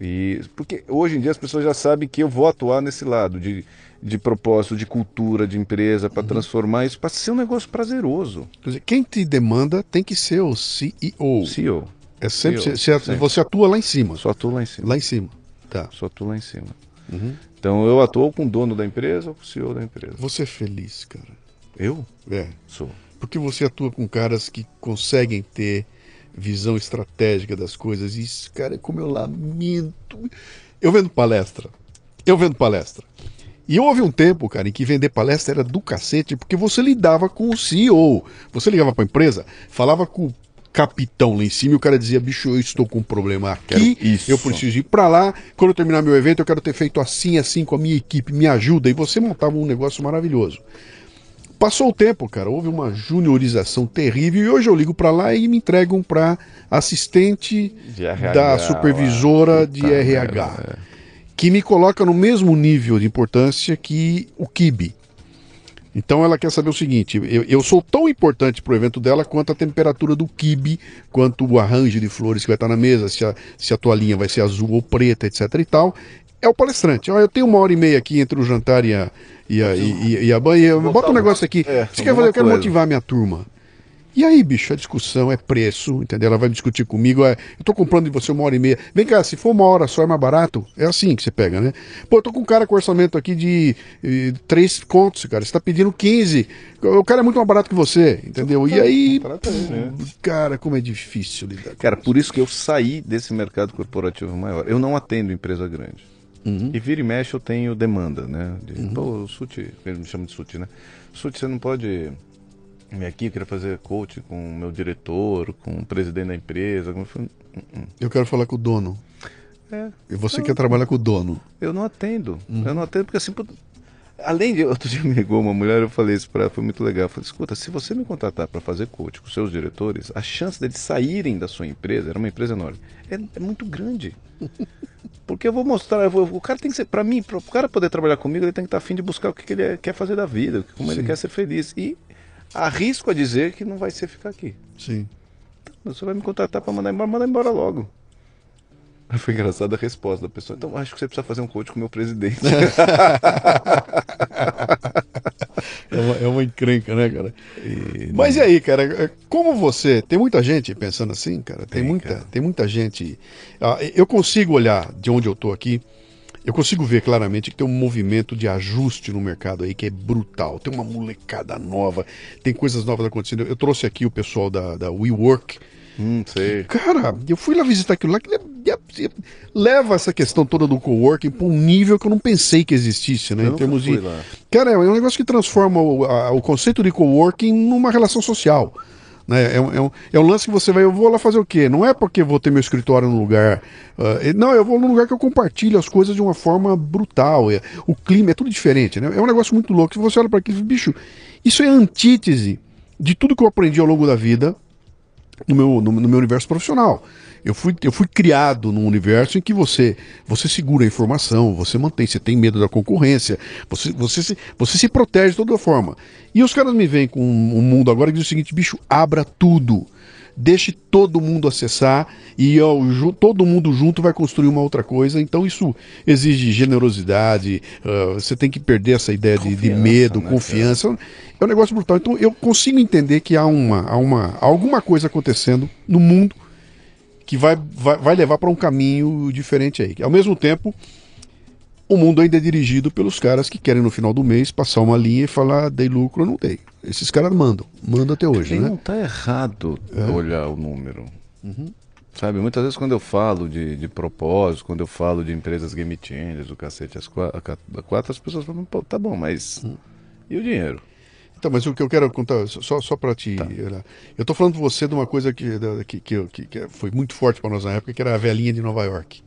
E, porque hoje em dia as pessoas já sabem que eu vou atuar nesse lado de, de propósito, de cultura, de empresa, Uhum. para transformar isso para ser um negócio prazeroso. Quer dizer, quem te demanda tem que ser o CEO. CEO. É sempre, CEO, você, sempre. você atua lá em cima. Só atuo lá em cima. Lá em cima. Tá. Só atuo lá em cima. Uhum. Então eu atuo com o dono da empresa ou com o CEO da empresa. Você é feliz, cara. Eu? É. Sou. Porque você atua com caras que conseguem ter visão estratégica das coisas. E isso, cara, é como eu lamento. Eu vendo palestra. Eu vendo palestra. E houve um tempo, cara, em que vender palestra era do cacete, porque você lidava com o CEO. Você ligava para a empresa, falava com o capitão lá em cima e o cara dizia: bicho, eu estou com um problema aqui, eu preciso ir para lá. Quando eu terminar meu evento, eu quero ter feito assim, assim com a minha equipe, me ajuda. E você montava um negócio maravilhoso. Passou o tempo, cara, houve uma juniorização terrível e hoje eu ligo para lá e me entregam para assistente RH da lá. supervisora de RH, merda, que me coloca no mesmo nível de importância que o KIB. Então ela quer saber o seguinte: eu, eu sou tão importante para o evento dela quanto a temperatura do kibe, quanto o arranjo de flores que vai estar na mesa, se a, se a toalhinha vai ser azul ou preta, etc. e tal. É o palestrante. Ó, eu tenho uma hora e meia aqui entre o jantar e a, e a, e, e- a banha. Bota um negócio aqui. É, Você quer fazer? Eu quero coisa. motivar a minha turma. E aí, bicho, a discussão é preço, entendeu? Ela vai discutir comigo, é, eu tô comprando de você uma hora e meia. Vem cá, se for uma hora só é mais barato, é assim que você pega, né? Pô, eu tô com um cara com orçamento aqui de eh, três contos, cara, você tá pedindo 15. O cara é muito mais barato que você, entendeu? E aí, ele, né? cara, como é difícil lidar com Cara, por isso que eu saí desse mercado corporativo maior. Eu não atendo empresa grande. Uhum. E vira e mexe eu tenho demanda, né? De, Pô, o Suti, ele me chama de Suti, né? Suti, você não pode vir aqui, eu queria fazer coach com o meu diretor, com o presidente da empresa. Eu falei, "Hum, hum." Eu quero falar com o dono. É, E você quer trabalhar com o dono. eu não atendo. Eu não atendo porque assim. Além de. Outro dia me ligou uma mulher, eu falei isso pra ela, foi muito legal. Eu falei, escuta, se você me contratar para fazer coach com seus diretores, a chance deles saírem da sua empresa, era uma empresa enorme, é, é muito grande. Porque eu vou mostrar, eu vou- o cara tem que ser, pra mim, pro cara poder trabalhar comigo, ele tem que estar afim de buscar o que, que ele é- quer fazer da vida, como ele Sim. quer ser feliz. E arrisco a dizer que não vai ser ficar aqui. Sim. Você vai me contratar para mandar embora, manda embora logo. Foi engraçada a resposta da pessoa. Então acho que você precisa fazer um coach com o meu presidente. É uma, é uma encrenca, né, cara? Mas e aí, cara, é, como você. Tem muita gente pensando assim, cara? Tem, Tem, muita, cara. tem muita gente. Ah, eu consigo olhar de onde eu tô aqui. Eu consigo ver claramente que tem um movimento de ajuste no mercado aí que é brutal. Tem uma molecada nova, tem coisas novas acontecendo. Eu trouxe aqui o pessoal da, da WeWork. hum, sei. Cara, eu fui lá visitar aquilo lá que le- leva essa questão toda do coworking para um nível que eu não pensei que existisse, né? Eu em termos de. lá. Cara, é um negócio que transforma o, a- o conceito de coworking numa relação social. Né? É, um, é, um, é um lance que você vai, eu vou lá fazer o quê? Não é porque vou ter meu escritório num lugar. e- não, eu vou num lugar que eu compartilho as coisas de uma forma brutal. é- o clima é tudo diferente, né? É um negócio muito louco. Se você olha para aquilo, bicho, isso é antítese de tudo que eu aprendi ao longo da vida no meu, no, no meu universo profissional. Eu fui, eu fui criado num universo em que você você segura a informação, você mantém, você tem medo da concorrência, você, você, se, você se protege de toda forma. E os caras me vêm com um mundo agora que diz o seguinte, bicho, abra tudo. Deixe todo mundo acessar e ó, todo mundo junto vai construir uma outra coisa. Então isso exige generosidade, ah, você tem que perder essa ideia de, de medo, né, confiança. É um negócio brutal. Então eu consigo entender que há uma, há uma há alguma coisa acontecendo no mundo que vai, vai, vai levar para um caminho diferente aí. Ao mesmo tempo, o mundo ainda é dirigido pelos caras que querem no final do mês passar uma linha e falar dei lucro ou não dei. Esses caras mandam, mandam até hoje, E né? não tá errado olhar o número. Uhum. Sabe, muitas vezes quando eu falo de, de propósito, quando eu falo de empresas game changers, o cacete, as quatro, as pessoas falam, pô, tá bom, mas Uhum. e o dinheiro? Então, mas o que eu quero contar, só, só para te. olhar. Eu tô falando com você de uma coisa que, que, que, que- foi muito forte para nós na época, que era a velhinha de Nova York.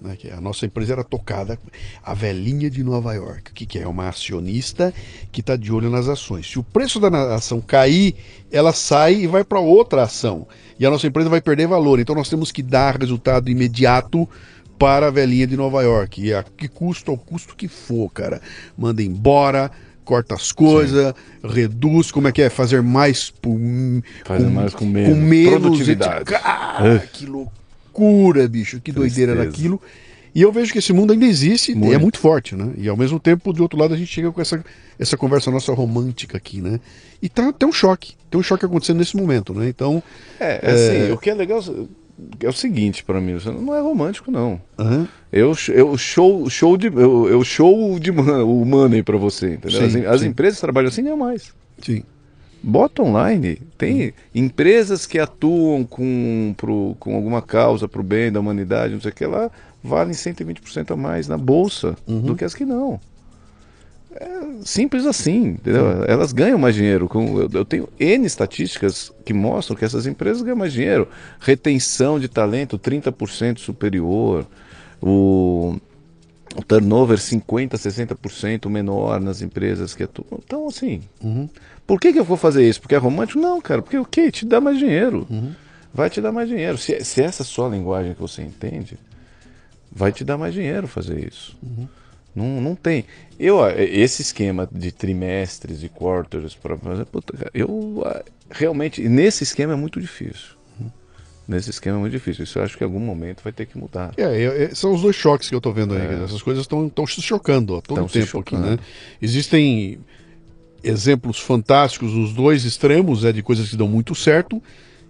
Né? Que a nossa empresa era tocada. A velhinha de Nova York. O que, que é? É uma acionista que está de olho nas ações. Se o preço da ação cair, ela sai e vai para outra ação. E a nossa empresa vai perder valor. Então nós temos que dar resultado imediato para a velhinha de Nova York. E a que custo, ao custo que for, cara. Manda embora, corta as coisas, reduz, como é que é? Fazer mais por, Fazer mais com menos. Com menos Produtividade. Cara, que loucura, bicho. Que doideira era Tristeza. aquilo. E eu vejo que esse mundo ainda existe e é Muito. muito forte, né? E ao mesmo tempo, do outro lado, a gente chega com essa, essa conversa nossa romântica aqui, né? E tá, tem um choque. Tem um choque acontecendo nesse momento, né? Então. É, é assim, o que é legal é o seguinte pra mim, não é romântico não. aham, Eu, eu show, show de eu, eu show de man- o money pra você, entendeu? Sim, as, as empresas trabalham assim ganham mais. Sim. Bota online. Tem empresas que atuam com, pro, com alguma causa para o bem da humanidade, não sei o que lá, valem 120% a mais na bolsa do que as que não. É simples assim, entendeu? Elas ganham mais dinheiro. Com, eu, tenho N estatísticas que mostram que essas empresas ganham mais dinheiro. Retenção de talento 30% superior. O, o turnover 50%, 60% menor nas empresas que atuam. Então, assim, por que, que eu vou fazer isso? Porque é romântico? Não, cara, porque o quê? Te dá mais dinheiro. Vai te dar mais dinheiro. Se, se essa é só a linguagem que você entende, vai te dar mais dinheiro fazer isso. Não, não tem. Eu, ó, esse esquema de trimestres, de quarters, para fazer, puta, eu ah, realmente, nesse esquema é muito difícil. Nesse esquema é muito difícil. Isso eu acho que em algum momento vai ter que mudar. É, é, é, são os dois choques que eu tô vendo aí. dizer, Essas coisas estão se chocando a todo É. Tão tempo aqui, né? Existem exemplos fantásticos nos dois extremos, é de coisas que dão muito certo,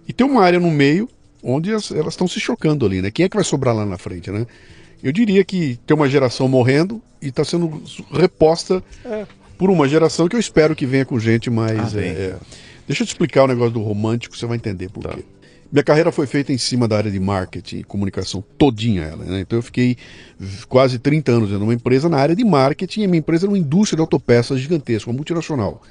e tem uma área no meio onde as- elas estão se chocando ali, né? Quem é que vai sobrar lá na frente, né? Eu diria que tem uma geração morrendo e está sendo reposta É. por uma geração que eu espero que venha com gente mais. Ah, é, é. Deixa eu te explicar o negócio do romântico, você vai entender por Tá. quê. Minha carreira foi feita em cima da área de marketing e comunicação todinha ela, né? Então eu fiquei quase 30 anos numa empresa na área de marketing e a minha empresa era uma indústria de autopeças gigantesca, uma multinacional.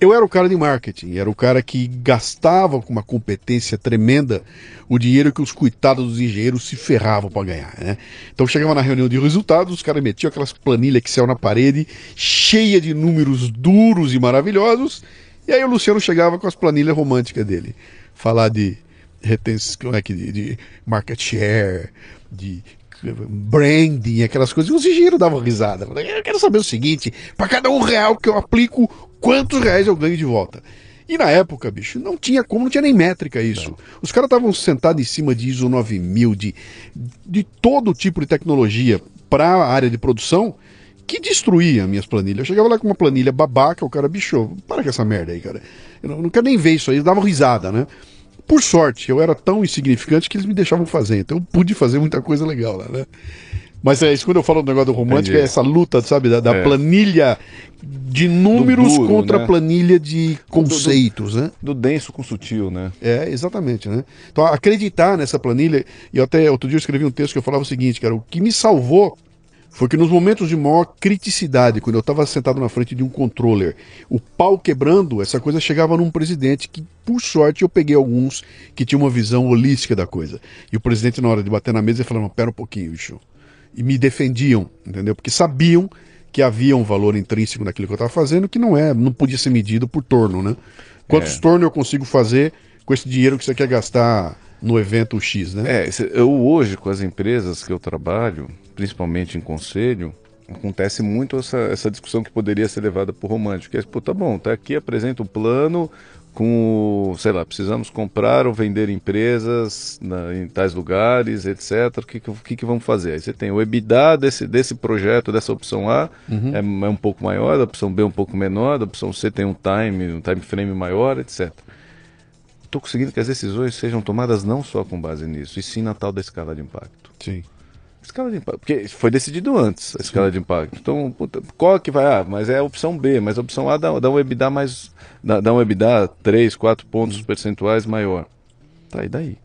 Eu era o cara de marketing, era o cara que gastava com uma competência tremenda o dinheiro que os coitados dos engenheiros se ferravam para ganhar. Né? Então chegava na reunião de resultados, os caras metiam aquelas planilhas Excel na parede, cheia de números duros e maravilhosos, e aí o Luciano chegava com as planilhas românticas dele. Falar de retenção, é de, market share, de branding, aquelas coisas. E os engenheiros davam risada. Eu quero saber o seguinte: para cada um real que eu aplico, quantos reais eu ganho de volta? E na época, bicho, não tinha como, não tinha nem métrica isso. Os caras estavam sentados em cima de ISO 9000, de, de todo tipo de tecnologia para a área de produção que destruía minhas planilhas. Eu chegava lá com uma planilha babaca, o cara, bicho, para com essa merda aí, cara. Eu não, não quero nem ver isso aí, eles davam risada, né? Por sorte, eu era tão insignificante que eles me deixavam fazer, então eu pude fazer muita coisa legal lá, né? Mas é isso, quando eu falo do negócio do romântico, Entendi. é essa luta, sabe, da, da É. planilha de números duro, contra né? a planilha de conceitos, né? Do denso com sutil, né? É, exatamente, né? Então, acreditar nessa planilha, e eu até outro dia eu escrevi um texto que eu falava o seguinte, cara, o que me salvou foi que nos momentos de maior criticidade, quando eu estava sentado na frente de um controller, o pau quebrando, essa coisa chegava num presidente que, por sorte, eu peguei alguns que tinham uma visão holística da coisa. E o presidente, na hora de bater na mesa, ele falava, pera um pouquinho, bicho. E me defendiam, entendeu? Porque sabiam que havia um valor intrínseco naquilo que eu estava fazendo que não é, não podia ser medido por torno, né? Quantos É. tornos eu consigo fazer com esse dinheiro que você quer gastar no evento X, né? É, eu hoje, com as empresas que eu trabalho, principalmente em conselho, acontece muito essa, essa discussão que poderia ser levada por romântico. Que é, pô, tá bom, tá aqui, apresenta o plano com, sei lá, precisamos comprar ou vender empresas na- em tais lugares, etc. O que, que, que, vamos fazer? Aí você tem o EBITDA desse, desse projeto, dessa opção A, é, é um pouco maior, da opção B um pouco menor, da opção C tem um time, um time frame maior, etc estou conseguindo que as decisões sejam tomadas não só com base nisso, e sim na tal da escala de impacto. Sim. Escala de impacto, porque foi decidido antes a escala de impacto. Então, puta, qual que vai? Ah, mas é a opção B, mas a opção A dá, dá um EBITDA mais. Dá, dá um EBITDA 3, 4 pontos percentuais maior. Tá, e daí?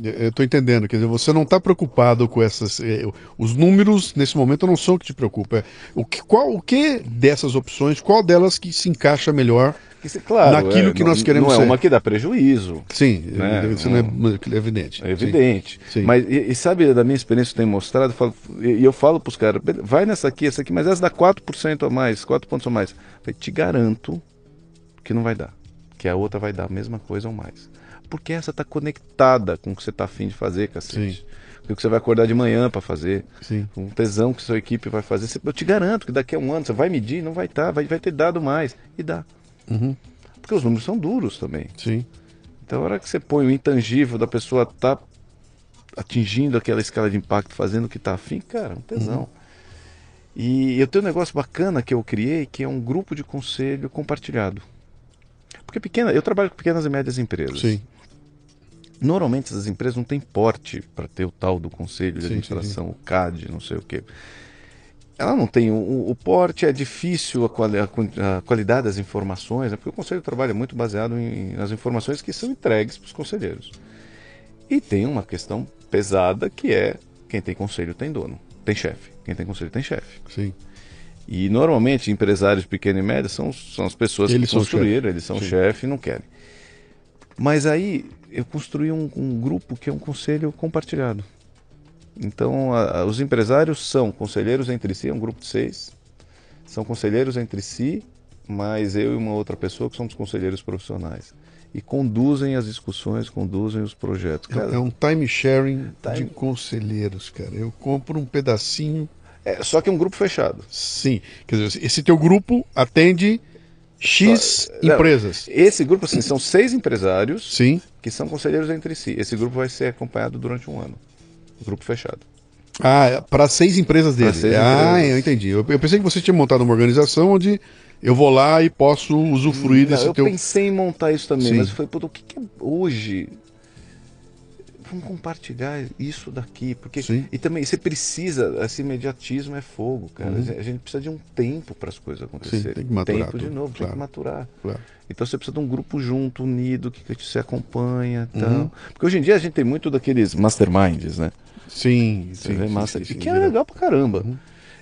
Eu estou entendendo, quer dizer, você não está preocupado com essas. eh, os números, nesse momento, não são o que te preocupa. É o que, qual, o que dessas opções, qual delas que se encaixa melhor? Claro, Naquilo é, que nós queremos Não é ser. uma que dá prejuízo. Sim, Né, isso não é evidente. É evidente. Sim. Mas, e, e sabe, da minha experiência tem mostrado, eu falo- e eu falo para os caras, "Beleza, vai nessa aqui, essa aqui, mas essa dá 4% a mais, 4 pontos a mais. Falei, te garanto que não vai dar. Que a outra vai dar a mesma coisa ou mais. Porque essa tá conectada com o que você tá afim de fazer, cacete. Com o que você vai acordar de manhã para fazer. Sim. Com o tesão que sua equipe vai fazer. Eu te garanto que daqui a um ano você vai medir, não vai estar, vai, vai ter dado mais. E dá. Uhum. Porque os números são duros também. Sim. Então, a hora que você põe o intangível da pessoa tá atingindo aquela escala de impacto, fazendo o que tá afim, cara, um tesão. E eu tenho um negócio bacana que eu criei, que é um grupo de conselho compartilhado. Porque pequena, eu trabalho com pequenas e médias empresas. Sim. Normalmente essas empresas não têm porte para ter o tal do conselho de Sim, sim, administração, o CAD, não sei o quê. Ela não tem. O, o porte é difícil, a, quali, a, qualidade das informações, né? porque o Conselho trabalha muito baseado em, nas informações que são entregues para os conselheiros. E tem uma questão pesada que é quem tem conselho tem dono, tem chefe. Quem tem conselho tem chefe. Sim. E normalmente empresários pequenos e médios são, são as pessoas Eles que construíram, eles são Sim. chefe e não querem. Mas aí eu construí um, um grupo que é um conselho compartilhado. Então a- a- os empresários são conselheiros entre si, é um grupo de seis, são conselheiros entre si, mas eu e uma outra pessoa que somos conselheiros profissionais. E conduzem as discussões, conduzem os projetos. Cara, É, é um time sharing de Time- conselheiros, cara. Eu compro um pedacinho. é, só que é um grupo fechado. Sim. Quer dizer, esse teu grupo atende X Não, empresas. Esse grupo, assim, são seis empresários Sim. que são conselheiros entre si. Esse grupo vai ser acompanhado durante um ano. Grupo fechado. Ah, para seis empresas dele. Seis ah, empresas. eu entendi. Eu, eu pensei que você tinha montado uma organização onde eu vou lá e posso usufruir Não, desse eu teu. pensei em montar isso também, Sim. mas eu falei, puta, o que, que é hoje? Vamos compartilhar isso daqui, porque Sim. e também você precisa, esse imediatismo é fogo, cara. Uhum. A gente precisa de um tempo para as coisas acontecerem. tem que maturar tempo de tudo, novo, tem claro. que maturar. Claro. Então você precisa de um grupo junto, unido, que, que você acompanha, e tal. Uhum. Porque hoje em dia a gente tem muito daqueles masterminds, né? Sim, Você sim. vê sim, massa, sim, sim, e que é legal pra caramba. Uhum.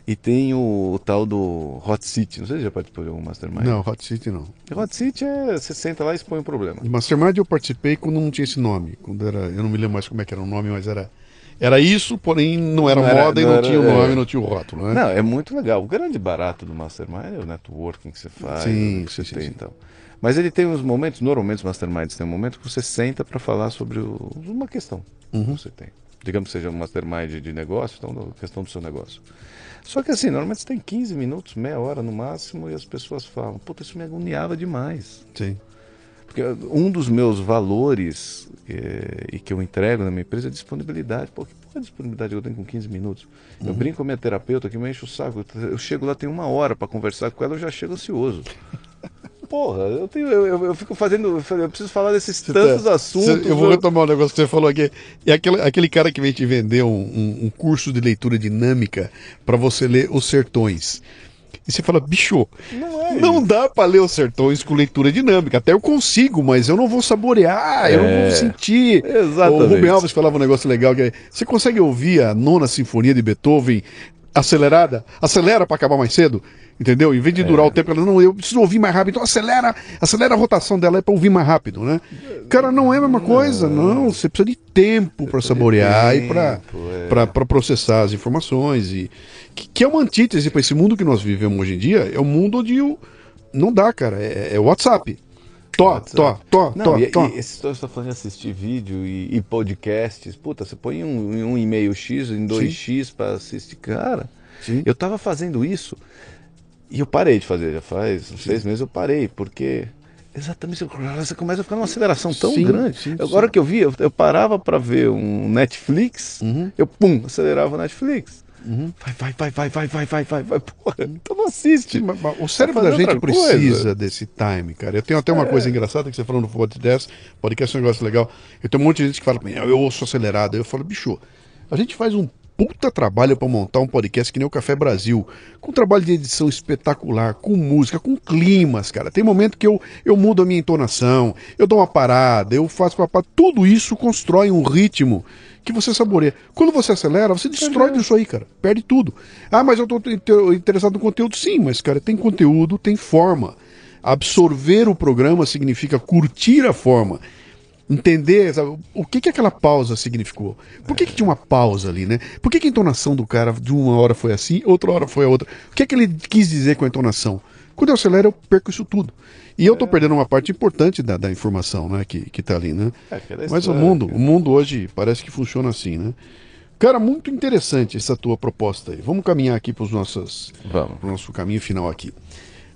E tem o, o tal do Hot City, não sei se já participou de algum mastermind. Não, Hot City não. Hot City é você senta lá e expõe um problema. De Mastermind eu participei quando não tinha esse nome. Quando era, eu não me lembro mais como é que era o nome, mas era era isso, porém não era Não era- moda e não não era- tinha o nome, é. não tinha o rótulo, né? Não, é muito legal. O grande barato do Mastermind é o networking que você faz, Sim, o que sim, você sim, tem e tal. Mas ele tem uns momentos, normalmente os Masterminds tem um momento que você senta para falar sobre o- uma questão Uhum. que você tem. Digamos que seja um Mastermind de negócio, então questão do seu negócio. Só que assim, normalmente você tem 15 minutos, meia hora no máximo, e as pessoas falam, puta, isso me agoniava demais. Sim. Porque um dos meus valores eh, e que eu entrego na minha empresa é disponibilidade. Pô, que porra de disponibilidade eu tenho com 15 minutos? Eu Uhum. brinco com a minha terapeuta que me enche o saco. Eu chego lá, tem uma hora para conversar com ela, eu já chego ansioso. Porra, eu, tenho, eu, eu- eu fico fazendo. Eu preciso falar desses tantos Tá. assuntos. Eu vou retomar um negócio que você falou aqui. É aquele, aquele cara que vem te vender um, um- um curso de leitura dinâmica para você ler Os Sertões. E você fala, bicho, Não é não dá para ler Os Sertões com leitura dinâmica. Até eu consigo, mas eu não vou saborear, eu não É. vou sentir. Exatamente. O Rubem Alves falava um negócio legal que é, você consegue ouvir a nona sinfonia de Beethoven acelerada? Acelera para acabar mais cedo. Entendeu? Em vez de durar o tempo, ela não, eu preciso ouvir mais rápido. Então acelera, acelera a rotação dela é para ouvir mais rápido, né? Cara, não é a mesma coisa, não. Você precisa de tempo para saborear e para tempo, é. para processar as informações e que, que é uma antítese para esse mundo que nós vivemos hoje em dia. É um mundo onde o, não dá, cara. É, é WhatsApp. Tó, tó, tó, tó, tó. e esse história que você tá falando de assistir vídeo e, e podcasts, puta, você põe um, um e-mail X em 2x para assistir. Cara, Sim. eu tava fazendo isso e eu parei de fazer, já faz uns seis meses eu parei, porque exatamente você começa a ficar numa aceleração tão Sim, grande. sim, Agora sim. que eu vi, eu, eu parava para ver um Netflix, Uhum. eu pum, acelerava o Netflix. Uhum. Vai, vai, vai, vai, vai, vai, vai, vai, vai, porra, então não assiste. Mas- mas o cérebro Tá da gente coisa. precisa desse time, cara. Eu tenho até uma É. coisa engraçada que você falou no podcast, podcast é um negócio legal. Eu tenho um monte de gente que fala, "Meu, eu ouço acelerado. Eu falo, bicho, a gente faz um puta trabalho para montar um podcast que nem o Café Brasil, com trabalho de edição espetacular, com música, com climas, cara. Tem momento que eu, eu mudo a minha entonação, eu dou uma parada, eu faço uma parada. Tudo isso constrói um ritmo que você saboreia. Quando você acelera, você destrói isso aí, cara. Perde tudo. Ah, mas eu tô inter- interessado no conteúdo. Sim, mas, cara, tem conteúdo, tem forma. Absorver o programa significa curtir a forma. Entender sabe, o que, que aquela pausa significou. Por que, que tinha uma pausa ali, né? Por que, que a entonação do cara de uma hora foi assim, outra hora foi a outra? O que, é que ele quis dizer com a entonação? Quando eu acelero, eu perco isso tudo. E eu tô perdendo uma parte importante da, da informação, né? Que, que tá ali, né? É, é Mas o mundo, cara. o mundo hoje parece que funciona assim, né? Cara, muito interessante essa tua proposta aí. Vamos caminhar aqui para os nossos, pro nosso caminho final aqui.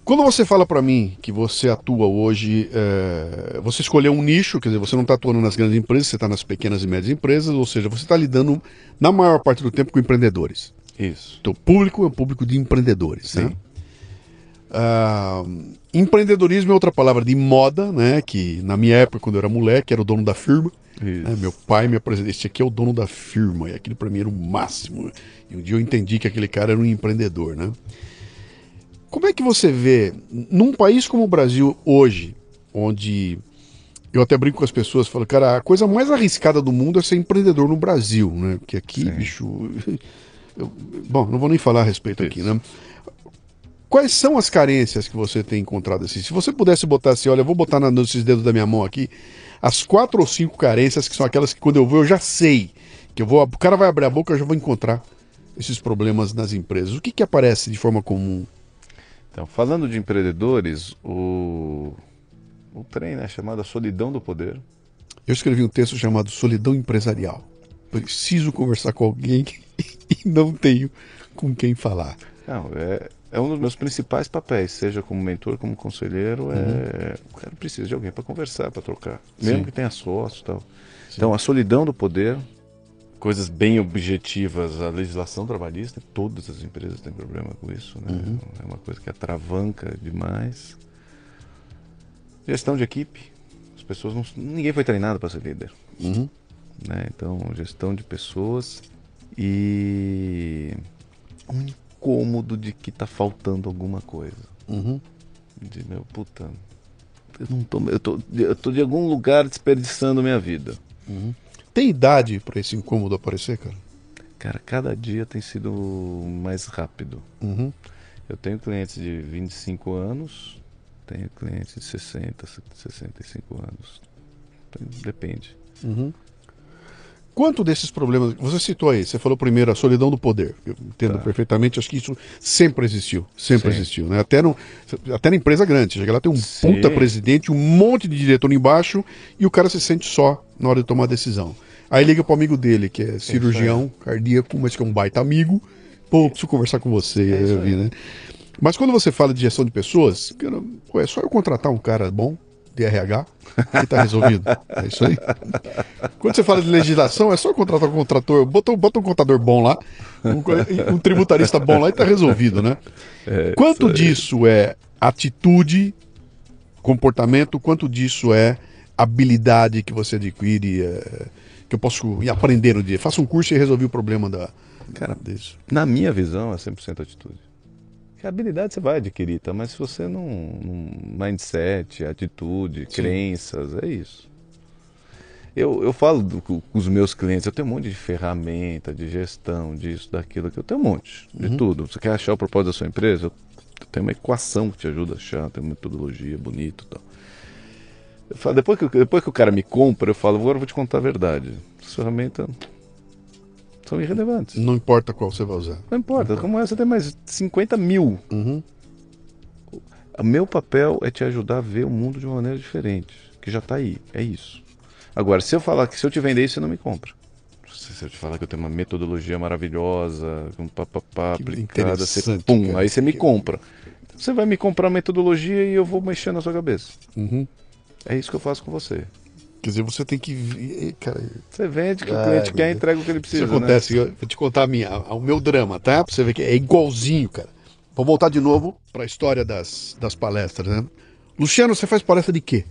Quando você fala para mim que você atua hoje, é, você escolheu um nicho, quer dizer, você não está atuando nas grandes empresas, você está nas pequenas e médias empresas, ou seja, você está lidando na maior parte do tempo com empreendedores. Isso. O público é um público de empreendedores, né? Ah, empreendedorismo é outra palavra de moda, né? Que na minha época, quando eu era moleque, era o dono da firma. Né? Meu pai me apresentou, esse aqui é o dono da firma, e aquilo para mim era o máximo. E um dia eu entendi que aquele cara era um empreendedor, né? Como é que você vê, num país como o Brasil hoje, onde eu até brinco com as pessoas, falo, cara, a coisa mais arriscada do mundo é ser empreendedor no Brasil, né? Porque aqui, Sim. bicho. Eu, bom, não vou nem falar a respeito Isso. aqui, né? Quais são as carências que você tem encontrado assim? Se você pudesse botar assim, olha, eu vou botar na, nesses dedos da minha mão aqui as quatro ou cinco carências que são aquelas que quando eu vou eu já sei que eu vou, o cara vai abrir a boca eu já vou encontrar esses problemas nas empresas. O que que aparece de forma comum? Então, falando de empreendedores, o o trem, né, chamado Solidão do Poder. Eu escrevi um texto chamado Solidão Empresarial. Preciso conversar com alguém e não tenho com quem falar. Não, é, é um dos meus principais papéis, seja como mentor, como conselheiro, uhum. é o cara precisa de alguém para conversar, para trocar, mesmo Sim. que tenha sócio, tal. Sim. Então a solidão do poder, coisas bem objetivas, a legislação trabalhista, todas as empresas têm problema com isso, né? Uhum. É uma coisa que atravanca demais. Gestão de equipe, as pessoas não, ninguém foi treinado para ser líder, uhum. né? Então gestão de pessoas e incômodo de que tá faltando alguma coisa. Uhum. De meu, puta, eu não tô, eu tô, eu tô de algum lugar desperdiçando minha vida. Uhum. Tem idade para esse incômodo aparecer, cara? Cara, cada dia tem sido mais rápido. Uhum. Eu tenho clientes de 25 anos, tenho clientes de 60, 65 anos. Depende. Uhum. Quanto desses problemas. Você citou aí, você falou primeiro a solidão do poder. Eu entendo tá. perfeitamente, acho que isso sempre existiu. Sempre Sim. existiu. Né? Até, no, até na empresa grande. Chega lá, tem um Sim. puta presidente, um monte de diretor embaixo e o cara se sente só na hora de tomar a decisão. Aí liga pro amigo dele, que é cirurgião é cardíaco, mas que é um baita amigo. Pô, preciso conversar com você. É vi, né? Mas quando você fala de gestão de pessoas, pô, é só eu contratar um cara bom de RH e está resolvido. É isso aí. Quando você fala de legislação, é só contratar um contrator, bota, bota um contador bom lá, um, um tributarista bom lá e está resolvido, né? É, quanto disso é atitude, comportamento, quanto disso é habilidade que você adquire, é, que eu posso ir aprender no dia? Faça um curso e resolvi o problema da, Cara, disso. Na minha visão, é 100% atitude. Que habilidade você vai adquirir, tá? Mas se você não. mindset, atitude, Sim. crenças, é isso. Eu, eu falo do, com os meus clientes, eu tenho um monte de ferramenta, de gestão, disso, daquilo, que eu tenho um monte, de uhum. tudo. Você quer achar o propósito da sua empresa? Eu, eu tenho uma equação que te ajuda a achar, tem uma metodologia bonita e tal. Eu falo, depois, que, depois que o cara me compra, eu falo, agora eu vou te contar a verdade. Essa ferramenta são irrelevantes. Não importa qual você vai usar. Não importa. Não Como essa tem mais 50 mil. Uhum. O meu papel é te ajudar a ver o mundo de uma maneira diferente. Que já está aí. É isso. Agora, se eu falar que se eu te vender isso, você não me compra. Se eu te falar que eu tenho uma metodologia maravilhosa, com papapá, aplicada, você, pum, cara. aí você me compra. Você vai me comprar a metodologia e eu vou mexer na sua cabeça. Uhum. É isso que eu faço com você. Quer dizer, você tem que. Cara... Você vende que o cliente quer, entrega o que ele precisa. Isso acontece, né? eu vou te contar a minha, o meu drama, tá? Pra você ver que é igualzinho, cara. Vou voltar de novo para a história das, das palestras, né? Luciano, você faz palestra de quê?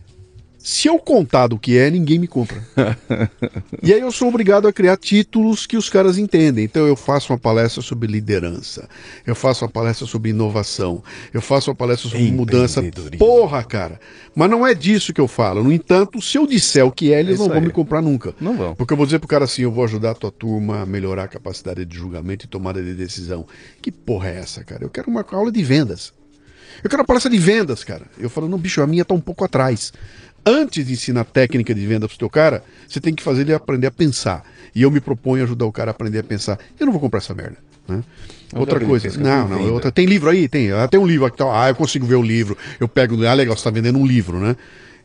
Se eu contar do que é, ninguém me compra. e aí eu sou obrigado a criar títulos que os caras entendem. Então eu faço uma palestra sobre liderança, eu faço uma palestra sobre inovação, eu faço uma palestra sobre mudança. Porra, cara. Mas não é disso que eu falo. No entanto, se eu disser o que é, eles é não vão aí. me comprar nunca. Não vão. Porque eu vou dizer pro cara assim, eu vou ajudar a tua turma a melhorar a capacidade de julgamento e tomada de decisão. Que porra é essa, cara? Eu quero uma aula de vendas. Eu quero uma palestra de vendas, cara. Eu falo, não, bicho, a minha tá um pouco atrás antes de ensinar técnica de venda para o teu cara, você tem que fazer ele aprender a pensar. E eu me proponho ajudar o cara a aprender a pensar. Eu não vou comprar essa merda. Né? Outra coisa, não, não, outra, tem livro aí? Tem. Ah, tem um livro aqui, tá, ah, eu consigo ver o livro, eu pego, ah, legal, você está vendendo um livro, né?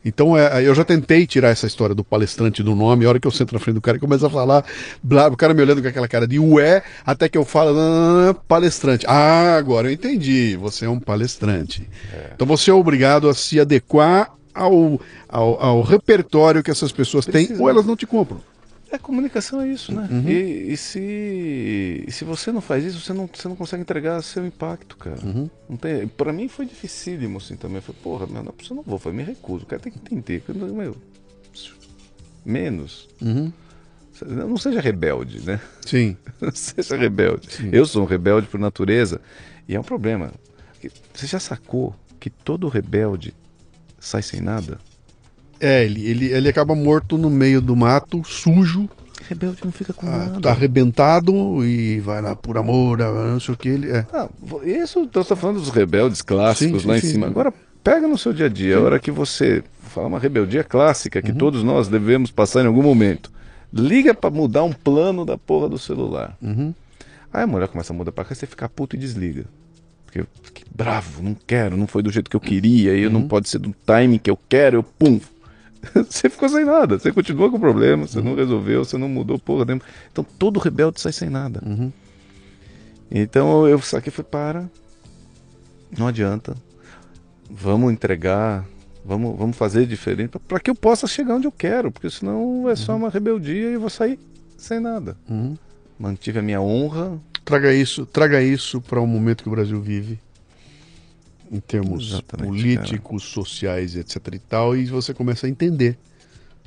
Então é, eu já tentei tirar essa história do palestrante do nome, a hora que eu sento na frente do cara e começa a falar, blá, o cara me olhando com aquela cara de ué, até que eu falo, ah, palestrante. Ah, agora eu entendi, você é um palestrante. É. Então você é obrigado a se adequar ao, ao, ao repertório que essas pessoas Precisa. têm ou elas não te compram. A comunicação é isso, né? Uhum. E, e se, e se você não faz isso, você não, você não consegue entregar seu impacto, cara. Uhum. Não tem, pra mim foi dificílimo assim também. Eu falei, porra, meu, não, eu não vou, falei, me recuso. O cara tem que entender. Meu, menos. Uhum. Não seja rebelde, né? Sim. Não seja rebelde. Eu sou um rebelde por natureza. E é um problema. Você já sacou que todo rebelde sai sem nada? É, ele, ele, ele acaba morto no meio do mato, sujo, Rebelde não fica com ah, nada. tá arrebentado e vai lá por amor, ah, não sei o que. Ele, é. Ah, isso eu tô falando dos rebeldes clássicos Sim, lá sim, em sim. cima. Agora, pega no seu dia a dia, a hora que você fala uma rebeldia clássica Uhum. que todos nós devemos passar em algum momento. Liga pra mudar um plano da porra do celular. Uhum. Aí a mulher começa a mudar pra cá, você fica puto e desliga. Porque que bravo, não quero, não foi do jeito que eu queria, e Uhum. não pode ser do timing que eu quero, eu pum. Você ficou sem nada, você continua com o problema, você Uhum. não resolveu, você não mudou porra nenhuma. Então todo rebelde sai sem nada. Uhum. Então eu saquei falei, para, não adianta. Vamos entregar, vamos, vamos fazer diferente para que eu possa chegar onde eu quero, porque senão é só uma rebeldia e eu vou sair sem nada. Uhum. Mantive a minha honra. Traga isso, traga isso para o momento que o Brasil vive, em termos Exatamente, políticos, sociais, etc e tal, e você começa a entender,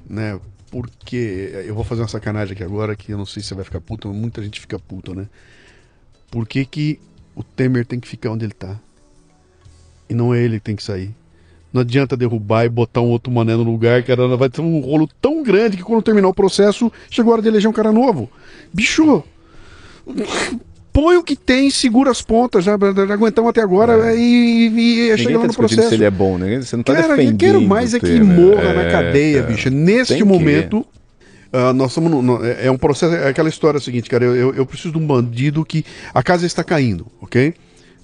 né? Porque eu vou fazer uma sacanagem aqui agora que eu não sei se você vai ficar puto, mas muita gente fica puta, né? Por que, que o Temer tem que ficar onde ele tá? E não é ele que tem que sair. Não adianta derrubar e botar um outro mané no lugar, que era- vai ter um rolo tão grande que quando terminar o processo, chegou a hora de eleger um cara novo. Bicho, põe o que tem, segura as pontas, já, já aguentamos até agora e, e, e chega Ninguém lá tá no processo. se ele é bom, né? Você não tá Cara, eu defendendo. quero mais é que morra na É, cadeia, cara. bicho. Neste Tem momento, ah, nós estamos. no- no- é é um processo. É aquela história seguinte, cara. Eu, eu, eu preciso de um bandido que. A casa está caindo, ok?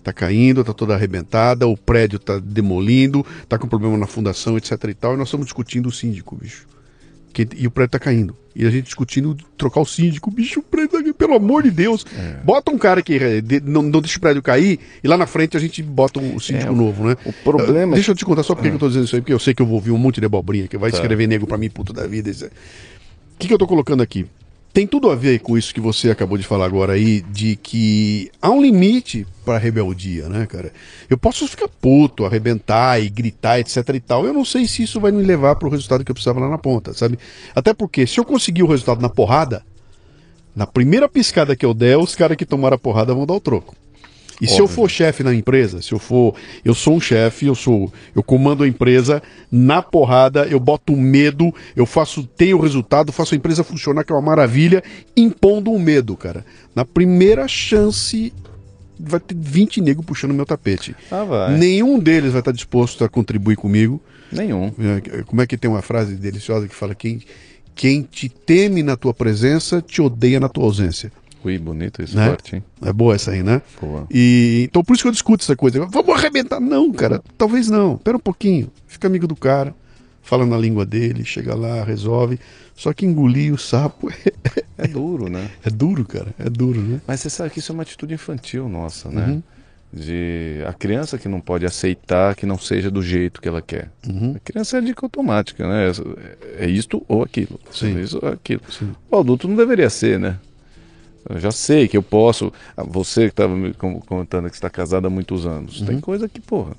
Tá caindo, tá toda arrebentada, o prédio tá demolindo, tá com problema na fundação, etc e tal. E nós estamos discutindo o síndico, bicho. Que- e o prédio tá caindo. E a gente discutindo trocar o síndico. Bicho, o prédio tá pelo amor de Deus. É. Bota um cara que eh, de- não, não deixa o prédio cair e lá na frente a gente bota um síndico É, novo, né? O problema Uh, Deixa eu te contar só porque que eu tô dizendo isso aí, porque eu sei que eu vou ouvir um monte de abobrinha que vai Tá. escrever nego pra mim, puto da vida. é- O que, que eu tô colocando aqui? Tem tudo a ver com isso que você acabou de falar agora aí, de que há um limite pra rebeldia, né, cara? Eu posso ficar puto, arrebentar e gritar, etc e tal. Eu não sei se isso vai me levar pro resultado que eu precisava lá na ponta, sabe? Até porque se eu conseguir o resultado na porrada, na primeira piscada que eu der, os caras que tomaram a porrada vão dar o troco. E se eu Óbvio. for chefe na empresa, se eu for, eu sou um chefe, eu sou, eu comando a empresa na porrada, eu boto medo, eu faço, tenho resultado, faço a empresa funcionar que é uma maravilha, impondo um medo, cara. Na primeira chance vai ter 20 negros puxando meu tapete. Ah, vai. Nenhum deles vai estar disposto a contribuir comigo. Nenhum. É, Como é que tem uma frase deliciosa que fala quem quem te teme na tua presença te odeia na tua ausência. Ui, bonito esse Né? hein? É boa essa aí, né? Boa. E então por isso que eu discuto essa coisa. Vamos arrebentar? Não, cara. Talvez não. Espera um pouquinho. Fica amigo do cara. Fala na língua dele, chega lá, resolve. Só que engolir o sapo é, É duro, né? é duro, cara. É duro, né? Mas você sabe que isso é uma atitude infantil nossa, né? Uhum. De a criança que não pode aceitar que não seja do jeito que ela quer. Uhum. A criança é dica automática, né? É isto ou aquilo. Sim. É isso ou aquilo. Sim. O adulto não deveria ser, né? Eu já sei que eu posso. Ah, Você que estava me com- contando que está casado há muitos anos. Uhum. Tem coisa que, porra.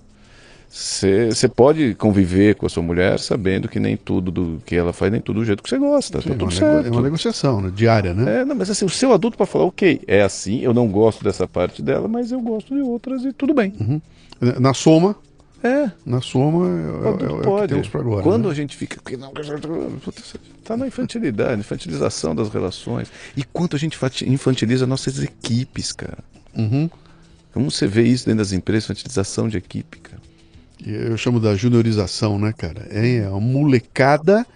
Você pode conviver com a sua mulher sabendo que nem tudo do que ela faz, nem tudo do jeito que você gosta. Sim, tá é, tudo uma nego- certo. é uma negociação, né? Diária, né? É, não, mas assim, o seu adulto para falar, ok, é assim, eu não gosto dessa parte dela, mas eu gosto de outras e tudo bem. Na soma, É, na soma é, o é- é o que pode. temos pra agora. Quando né? a gente fica. "Que não, Putz, Tá na infantilidade, infantilização das relações. E quanto a gente infantiliza nossas equipes, cara. Uhum. Como você vê isso dentro das empresas, infantilização de equipe, cara. Eu chamo da juniorização, né, cara? É uma molecada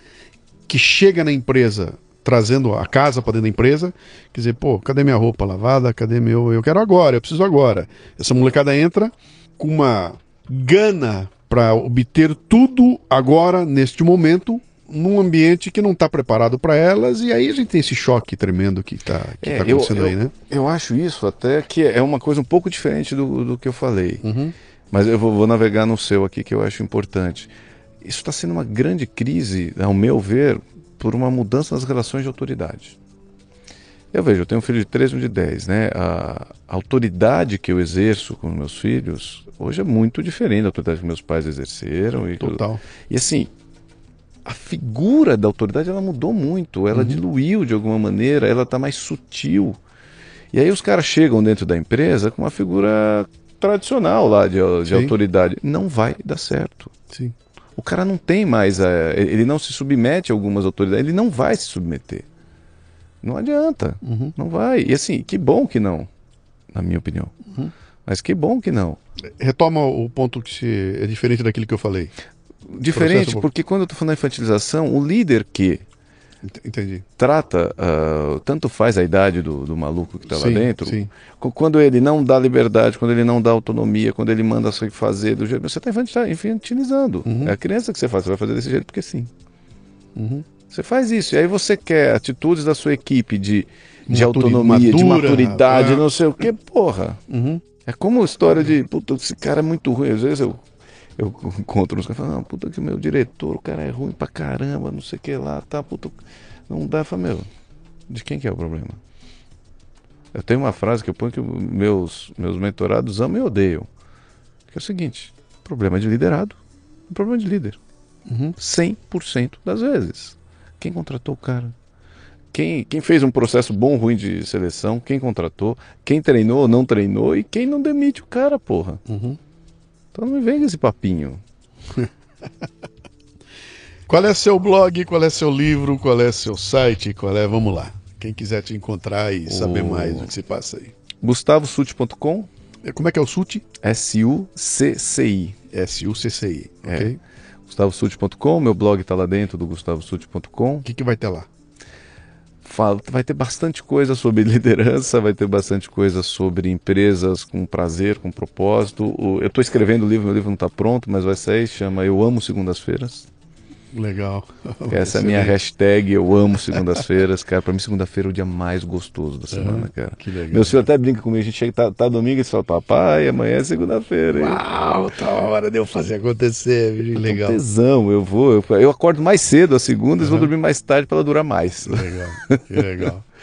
que chega na empresa trazendo a casa para dentro da empresa, quer dizer, pô, cadê minha roupa lavada? Cadê meu. Eu quero agora, eu preciso agora. Essa molecada entra com uma gana para obter tudo agora, neste momento, num ambiente que não está preparado para elas, e aí a gente tem esse choque tremendo que está que É, tá eu- acontecendo eu, aí, né? Eu acho isso até que é uma coisa um pouco diferente do, do que eu falei. Uhum. Mas eu vou, vou navegar no seu aqui que eu acho importante. Isso está sendo uma grande crise, ao meu ver, por uma mudança nas relações de autoridade. Eu vejo, eu tenho um filho de 13 e um de 10, né? A, a autoridade que eu exerço com meus filhos hoje é muito diferente da autoridade que meus pais exerceram. E Total. E assim, a figura da autoridade ela mudou muito, ela uhum. diluiu de alguma maneira, ela está mais sutil. E aí os caras chegam dentro da empresa com uma figura tradicional lá de, de autoridade. Não vai dar certo. Sim. O cara não tem mais, é, ele não se submete a algumas autoridades, ele não vai se submeter. Não adianta, uhum. não vai. E assim, que bom que não, na minha opinião. Uhum. Mas que bom que não. Retoma o ponto que se, é diferente daquilo que eu falei. Diferente, porque quando eu estou falando da infantilização, o líder que Entendi. trata, uh, tanto faz a idade do, do maluco que está lá dentro, sim. quando ele não dá liberdade, quando ele não dá autonomia, quando ele manda você fazer do jeito. Você está infantilizando. Uhum. É a criança que você faz, você vai fazer desse jeito porque sim. Uhum. Você faz isso. E aí você quer atitudes da sua equipe de, de autonomia, madura, de maturidade, é. não sei o que, porra. Uhum. É como a história de, puta, esse cara é muito ruim. Às vezes eu, eu encontro uns caras falando, puta que meu diretor, o cara é ruim pra caramba, não sei o que lá, tá, puta. Não dá, fala, meu, de quem que é o problema? Eu tenho uma frase que eu ponho que meus, meus mentorados amam e odeiam. Que é o seguinte, problema de liderado, problema de líder. Uhum. 100% das vezes. Quem contratou o cara? Quem, quem fez um processo bom ou ruim de seleção? Quem contratou? Quem treinou ou não treinou? E quem não demite o cara, porra? Uhum. Então não me vem com esse papinho. qual é seu blog? Qual é seu livro? Qual é seu site? Qual é? Vamos lá. Quem quiser te encontrar e o... saber mais do que se passa aí. GustavoSuti.com é, Como é que é o SUT? S-U-C-C-I. S-U-C-C-I, ok? É gustavosute.com, meu blog está lá dentro do gustavosute.com. O que, que vai ter lá? Fala, vai ter bastante coisa sobre liderança, vai ter bastante coisa sobre empresas com prazer, com propósito. Eu estou escrevendo o livro, meu livro não está pronto, mas vai sair, chama Eu Amo Segundas-Feiras. Legal. Essa é a minha hashtag, eu amo segundas-feiras, cara. Pra mim, segunda-feira é o dia mais gostoso da semana, uhum, cara. Que legal. Meu filho até brinca comigo, a gente chega, tá, tá domingo e fala, papai, amanhã é segunda-feira. Uau, tá hora de eu fazer acontecer, viu? legal. Tesão, eu vou, eu, eu, acordo mais cedo às segundas uhum. e vou dormir mais tarde para ela durar mais. Legal, que legal.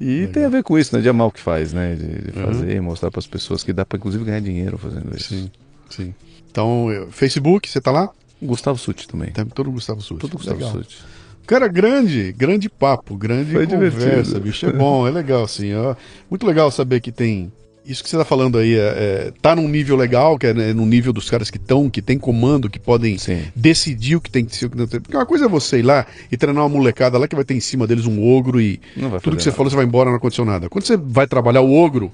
E Legal. tem a ver com isso, né? De amar o que faz, né? De, de fazer, uhum. mostrar para as pessoas que dá para inclusive ganhar dinheiro fazendo isso. Sim, sim. Então, Facebook, você tá lá? Gustavo Suti também. Tem todo Gustavo Suti. Todo Gustavo legal. Cara, grande, grande papo, grande Foi conversa, divertido. bicho. É bom, é legal, assim. Ó. Muito legal saber que tem. Isso que você está falando aí é, é, tá num nível legal, que é né, no nível dos caras que estão, que tem comando, que podem Sim. decidir o que tem que ser. Porque uma coisa é você ir lá e treinar uma molecada lá que vai ter em cima deles um ogro e tudo que você nada. falou você vai embora na condicionada. Quando você vai trabalhar o ogro,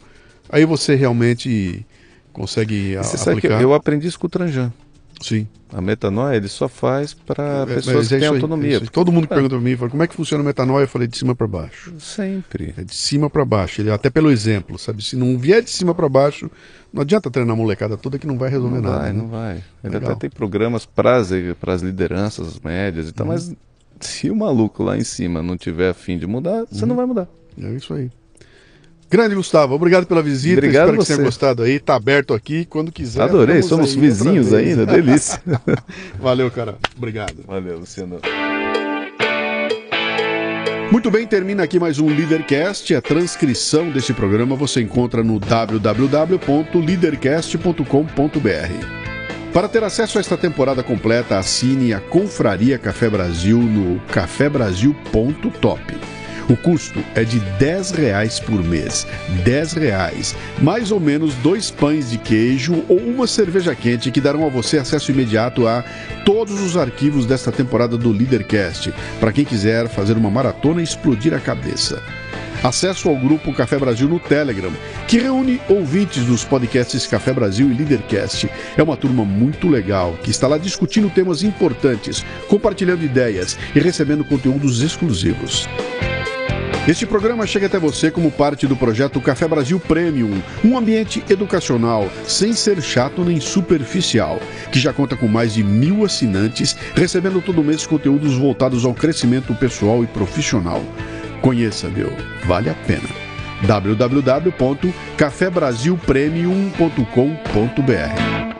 aí você realmente consegue. Você aplicar. sabe que eu aprendi isso com o Tranjan. Sim. A metanoia ele só faz para é, pessoas é, que têm autonomia. É Todo mundo é. pergunta para mim, fala, como é que funciona a metanoia? Eu falei de cima para baixo. Sempre. É de cima para baixo. Ele até pelo exemplo, sabe? Se não vier de cima para baixo, não adianta treinar a molecada toda que não vai resolver não nada. Vai, né? Não vai, Ele até tem programas para as lideranças médias e tal, uhum. mas se o maluco lá em cima não tiver afim de mudar, você não uhum. vai mudar. É isso aí. Grande Gustavo, obrigado pela visita. Obrigado Espero você. que você tenha gostado aí. Tá aberto aqui quando quiser. Adorei, somos vizinhos ainda, delícia. Valeu, cara. Obrigado. Valeu, Luciano. Muito bem, termina aqui mais um Leadercast. A transcrição deste programa você encontra no www.leadercast.com.br. Para ter acesso a esta temporada completa, assine a Confraria Café Brasil no cafebrasil.top. O custo é de 10 reais por mês. 10 reais. Mais ou menos dois pães de queijo ou uma cerveja quente que darão a você acesso imediato a todos os arquivos desta temporada do Leadercast, para quem quiser fazer uma maratona e explodir a cabeça acesso ao grupo Café Brasil no Telegram, que reúne ouvintes dos podcasts Café Brasil e Leadercast. É uma turma muito legal que está lá discutindo temas importantes, compartilhando ideias e recebendo conteúdos exclusivos. Este programa chega até você como parte do projeto Café Brasil Premium, um ambiente educacional sem ser chato nem superficial, que já conta com mais de mil assinantes, recebendo todo mês conteúdos voltados ao crescimento pessoal e profissional. Conheça, meu, vale a pena. www.cafebrasilpremium.com.br